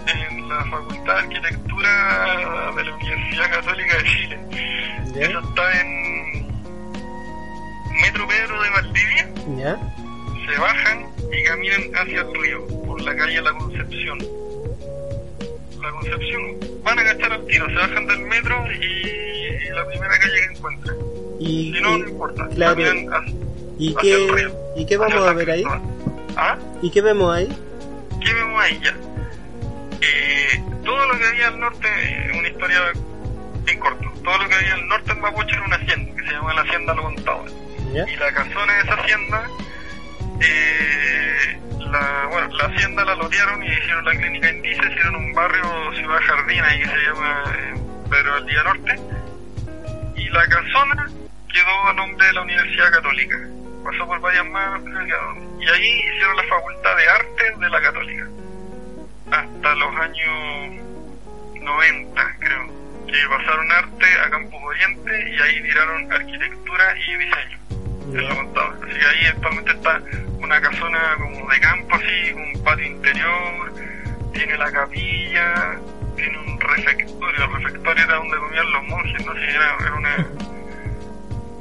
[SPEAKER 2] en la Facultad de Arquitectura de la Universidad Católica de Chile.
[SPEAKER 1] ¿Ya?
[SPEAKER 2] Eso está en Metro Pedro de Valdivia.
[SPEAKER 1] ¿Ya?
[SPEAKER 2] Se bajan y caminan hacia el río, por la calle La Concepción. la Concepción, van a cachar al tiro, se bajan del metro y, y la primera calle que encuentren.
[SPEAKER 1] Y,
[SPEAKER 2] Si no, no importa.
[SPEAKER 1] claro,
[SPEAKER 2] Caminan hacia-
[SPEAKER 1] ¿y
[SPEAKER 2] hacia el
[SPEAKER 1] qué,
[SPEAKER 2] río,
[SPEAKER 1] ¿y qué vamos a ver ahí?
[SPEAKER 2] ¿Ah?
[SPEAKER 1] ¿Y qué vemos ahí?
[SPEAKER 2] ¿Qué vemos ahí ya? Eh, todo lo que había al norte, eh, una historia en corto, todo lo que había al norte en Mapuche era una hacienda, que se llama la Hacienda Lo Contado.
[SPEAKER 1] ¿Ya?
[SPEAKER 2] Y la casona de esa hacienda, eh, la, bueno, la hacienda la lotearon y hicieron la clínica Indice, hicieron un barrio Ciudad Jardín ahí que se llama eh, Pedro del Día Norte. Y la casona quedó a nombre de la Universidad Católica. Pasó por varias dónde. Y ahí hicieron la Facultad de Artes de la Católica. Hasta los años 90, creo. Que pasaron arte a Campos Oriente y ahí tiraron arquitectura y diseño. Eso contaba. Así que ahí actualmente está una casona como de campo, así, con un patio interior, tiene la capilla, tiene un refectorio. El refectorio era donde comían los monjes, no sé, era, era una,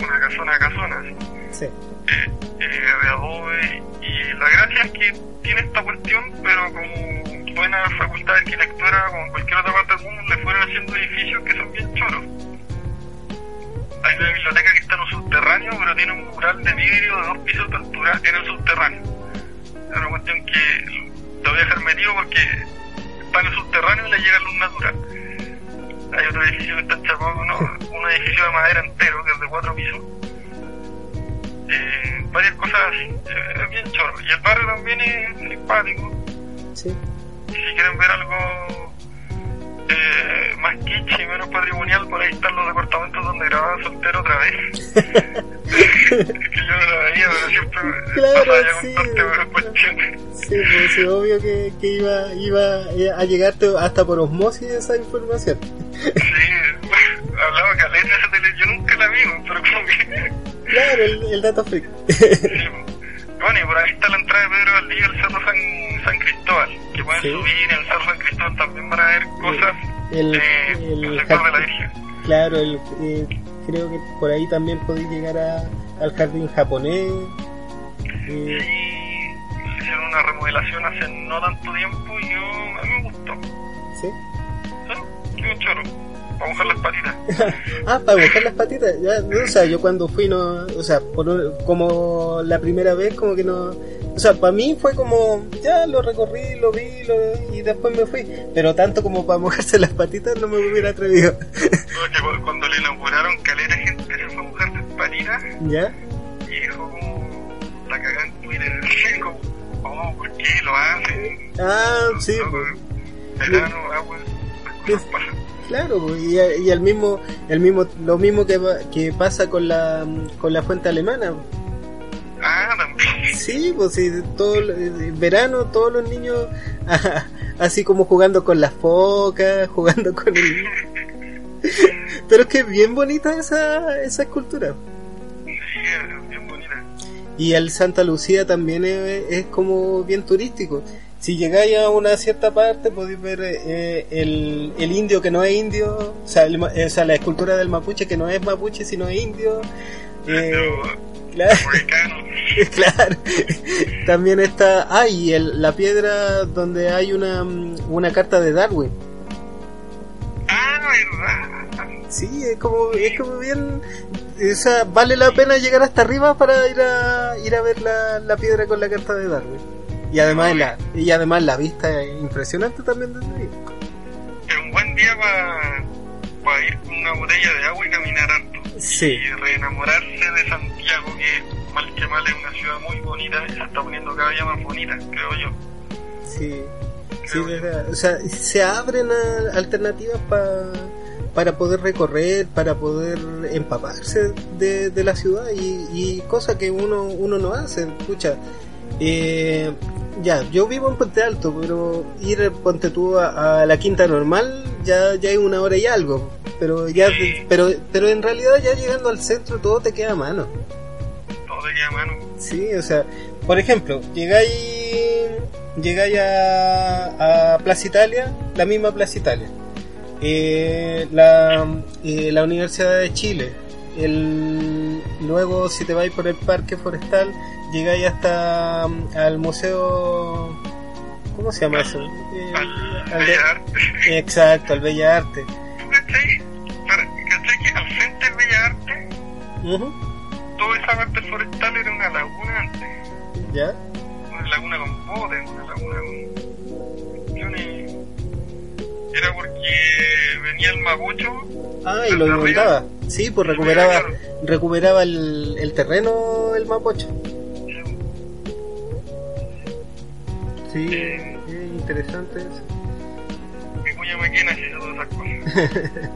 [SPEAKER 2] una casona casona, así,
[SPEAKER 1] Sí.
[SPEAKER 2] eh, eh, de adobe. Y la gracia es que tiene esta cuestión, pero como buena facultad de arquitectura, como en cualquier otra parte del mundo, le fueron haciendo edificios que son bien choros. Hay una biblioteca que está en un subterráneo, pero tiene un mural de vidrio de dos pisos de altura en el subterráneo. Es una cuestión que lo voy a dejar metido porque está en el subterráneo y le llega luz natural. Hay otro edificio que está chapado, ¿no? un edificio de madera entero que es de cuatro pisos. Eh, varias cosas así, es bien chorro. Y el barrio también es simpático.
[SPEAKER 1] Sí.
[SPEAKER 2] Si quieren ver algo eh, más kitsch y menos patrimonial, por ahí están los departamentos donde grababa soltero otra vez. es que yo no la veía, pero siempre
[SPEAKER 1] Claro, sí. Sí, pues sí, obvio que, que iba, iba a llegarte hasta por osmosis esa información.
[SPEAKER 2] Sí, hablaba caleta de esa tele, yo nunca la vi, pero como que...
[SPEAKER 1] Claro, el, el dato freak.
[SPEAKER 2] Sí, bueno, y por ahí está la entrada de Pedro Valdivia al Cerro San, San Cristóbal, que pueden
[SPEAKER 1] Sí.
[SPEAKER 2] subir en el Cerro San Cristóbal también van a ver cosas
[SPEAKER 1] El,
[SPEAKER 2] eh,
[SPEAKER 1] el
[SPEAKER 2] sector de la Virgen.
[SPEAKER 1] Claro, el, eh, creo que por ahí también podéis llegar a, al jardín japonés. Eh,
[SPEAKER 2] Sí, hicieron una remodelación hace no tanto tiempo y yo, a mí me gustó.
[SPEAKER 1] ¿sí?
[SPEAKER 2] ¿Sí? Qué choro. Para mojar las patitas.
[SPEAKER 1] Ah, para buscar las patitas. Ya, no, o sea, yo cuando fui, no, o sea, por, como la primera vez, como que no. O sea, para mí fue como, ya lo recorrí, lo vi lo- y después me fui. Pero tanto como para mojarse las patitas no me hubiera atrevido.
[SPEAKER 2] Cuando le inauguraron calera gente se fue a mojar las patitas
[SPEAKER 1] ¿Ya?
[SPEAKER 2] y dijo como la cagada en Twitter. como, oh, ¿por qué lo hacen?
[SPEAKER 1] Ah, sí, pues,
[SPEAKER 2] Verano, agua,
[SPEAKER 1] Sí. Claro, y, y el mismo, el mismo, lo mismo que, pasa con la, con la fuente alemana.
[SPEAKER 2] Ah, también.
[SPEAKER 1] Sí, pues sí, todo el el verano todos los niños así como jugando con las focas, jugando con el... Pero es que es bien bonita esa, esa escultura.
[SPEAKER 2] Sí, es bien bonita.
[SPEAKER 1] Y el Santa Lucía también es, es como bien turístico. Si llegáis a una cierta parte podéis ver eh, el, el indio que no es indio, o sea, el ma- o sea, la escultura del mapuche que no es mapuche sino es indio. Eh,
[SPEAKER 2] Pero,
[SPEAKER 1] claro. claro. También está. Ah, y el- la piedra donde hay una, mm, una carta de Darwin.
[SPEAKER 2] Ah, verdad.
[SPEAKER 1] Sí, es como, es como bien. O sea, vale la pena llegar hasta arriba para ir a, ir a ver la, la piedra con la carta de Darwin. Y además, la, y además la vista es impresionante también desde ahí.
[SPEAKER 2] Es un buen día para ir con una botella de agua y caminar harto.
[SPEAKER 1] Sí.
[SPEAKER 2] Y reenamorarse de Santiago, que mal que mal es una ciudad muy bonita y se está poniendo cada día más bonita, creo yo.
[SPEAKER 1] Sí, sí, verdad. o sea, se abren a- alternativas pa- para poder recorrer, para poder empaparse de, de la ciudad y, y cosa que uno, uno no hace. Escucha, eh, ya, yo vivo en Puente Alto, pero ir Ponte tú a, a la Quinta Normal ya, ya es una hora y algo. Pero ya,
[SPEAKER 2] Sí.
[SPEAKER 1] pero, pero en realidad ya llegando al centro todo te queda a mano.
[SPEAKER 2] Todo te queda a mano.
[SPEAKER 1] Sí, o sea, por ejemplo, llegáis, llegáis a, a Plaza Italia, la misma Plaza Italia, eh, la, eh, la Universidad de Chile, el, luego si te vais por el Parque Forestal, llegáis hasta mm, al Museo ¿Cómo se llama eso? Eh,
[SPEAKER 2] al Bella Arte.
[SPEAKER 1] Exacto, al Bella Arte.
[SPEAKER 2] ¿Tú cachai? Para- ¿Cachai que al frente del Bella Arte, toda esa parte forestal era una laguna antes?
[SPEAKER 1] ¿Ya?
[SPEAKER 2] Una laguna con botes, una laguna con. Era porque venía el mapucho
[SPEAKER 1] Ah, y lo inundaba. Sí, pues recuperaba, recuperaba el, el terreno el mapocho. Sí, es interesante eso.
[SPEAKER 2] Cuña todas esas cosas.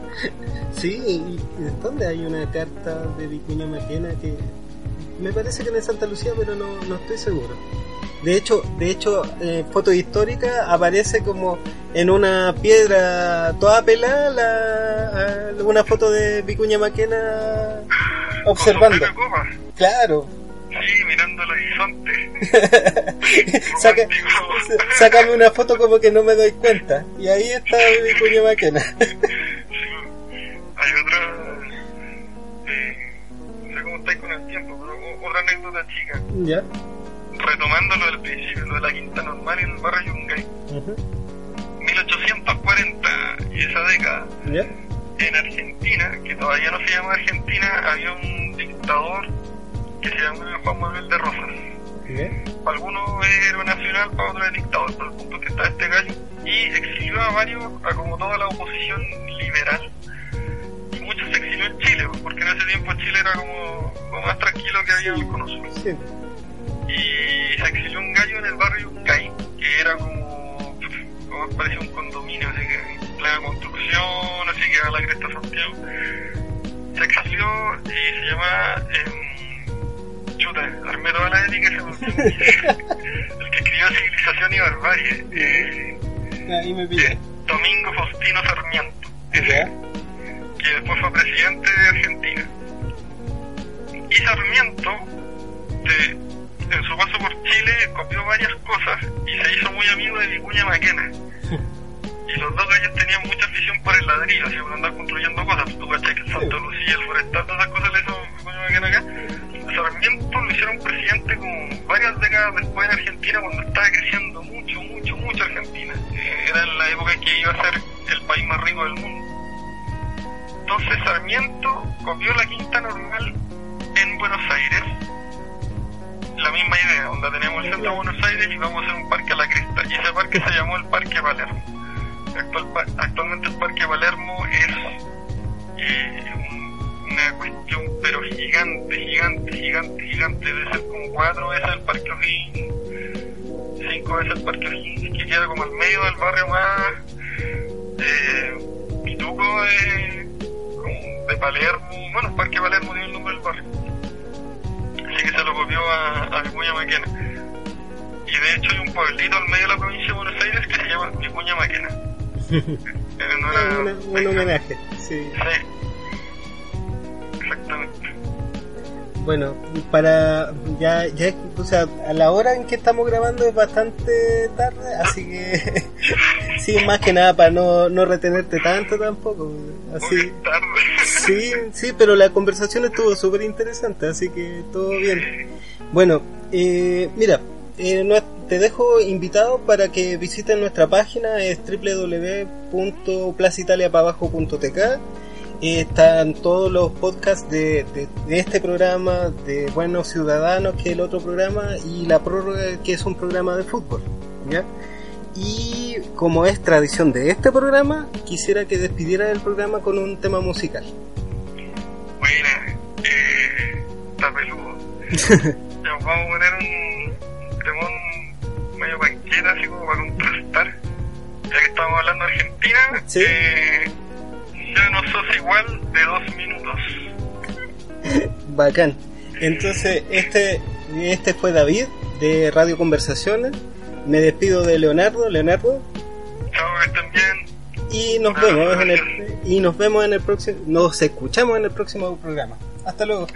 [SPEAKER 1] Sí, y, y ¿dónde hay una carta de Vicuña Maquena que me parece que en Santa Lucía, pero no, no estoy seguro. De hecho, de hecho, eh, foto histórica aparece como en una piedra toda pelada la, a- una foto de Vicuña Maquena observando. Claro.
[SPEAKER 2] Sí, mirando el horizonte.
[SPEAKER 1] Saca, sácame una foto como que no me doy cuenta. Y ahí está Vicuña Maquena.
[SPEAKER 2] Hay otra. Eh, no sé cómo estáis con el tiempo, pero otra anécdota chica.
[SPEAKER 1] ¿Ya?
[SPEAKER 2] Retomando lo del principio, lo de la quinta normal en el barrio Yungay.
[SPEAKER 1] Ujú.
[SPEAKER 2] 1840 y esa década. En Argentina, que todavía no se llama Argentina, había un dictador que se llamaba Juan Manuel de Rosas. Para algunos era nacional, para otros era dictador, pero el punto que está este gallo y exilió a varios, a como toda la oposición liberal. Y muchos se exilió en Chile, porque en ese tiempo Chile era como lo más tranquilo que había en el cono sur.
[SPEAKER 1] Sí.
[SPEAKER 2] Y se exilió un gallo en el barrio Uncay, que era como, como parecía un condominio, así que en plena construcción, así que a la cresta Santiago. Se exilió y se llama, em, chuta, armé toda la ética, el que escribió Civilización y Barbarie, eh,
[SPEAKER 1] Ahí me pide.
[SPEAKER 2] Domingo Faustino Sarmiento, ese, que después fue presidente de Argentina. Y Sarmiento, de- en su paso por Chile, copió varias cosas y se hizo muy amigo de Vicuña Maquena. Y los dos gallos tenían mucha afición por el ladrillo, así por andar construyendo cosas. Tú cachai que el Santo Lucía, el Forestal, todas esas cosas le hizo Vicuña Maquena acá. Sarmiento lo hicieron presidente como varias décadas después en Argentina, cuando estaba creciendo mucho, mucho, mucho Argentina. Eh, era en la época en que iba a ser el país más rico del mundo. Entonces Sarmiento copió la quinta normal en Buenos Aires. La misma idea, donde tenemos el centro de Buenos Aires y vamos a hacer un parque a la cresta. Y ese parque se llamó el Parque Palermo. Actual, pa- actualmente el Parque Palermo es eh, un- una cuestión, pero gigante, gigante, gigante, gigante. Debe ser como cuatro veces el Parque O'Higgins, cinco veces el Parque O'Higgins, que queda como al medio del barrio más eh, pituco de, de Palermo. Bueno, el Parque Palermo tiene el nombre del barrio. Que se lo copió a, a Vicuña Maquena. Y de hecho hay un pueblito al medio de la provincia de Buenos Aires que se llama Vicuña Maquena. En a-
[SPEAKER 1] Un, un homenaje. Sí.
[SPEAKER 2] Sí. Exactamente.
[SPEAKER 1] Bueno, para ya, ya, o sea, a la hora en que estamos grabando es bastante tarde, así que sí, más que nada para no, no retenerte tanto tampoco. Así,
[SPEAKER 2] Muy tarde.
[SPEAKER 1] sí, sí, pero la conversación estuvo súper interesante, así que todo bien. Bueno, eh, mira, eh, no- te dejo invitado para que visites nuestra página, es www.placitaliapabajo.tk. Eh, están todos los podcasts de, de- de este programa, de Buenos Ciudadanos, que es el otro programa, y La Prórroga, que es un programa de fútbol. ¿ya? Y como es tradición de este programa, quisiera que despidiera el programa con un tema musical.
[SPEAKER 2] Buena. Eh, está peludo. Ya, vamos a poner un temón medio panqueta, así como para contrastar. Ya que estamos hablando de Argentina,
[SPEAKER 1] Sí.
[SPEAKER 2] eh, ya no sos igual de dos minutos.
[SPEAKER 1] Bacán. Entonces, este, este fue David de Radio Conversaciones. Me despido de Leonardo. Leonardo.
[SPEAKER 2] Chao, que estén bien.
[SPEAKER 1] Y nos vemos en el, y nos vemos en el próximo, nos escuchamos en el próximo programa. Hasta luego.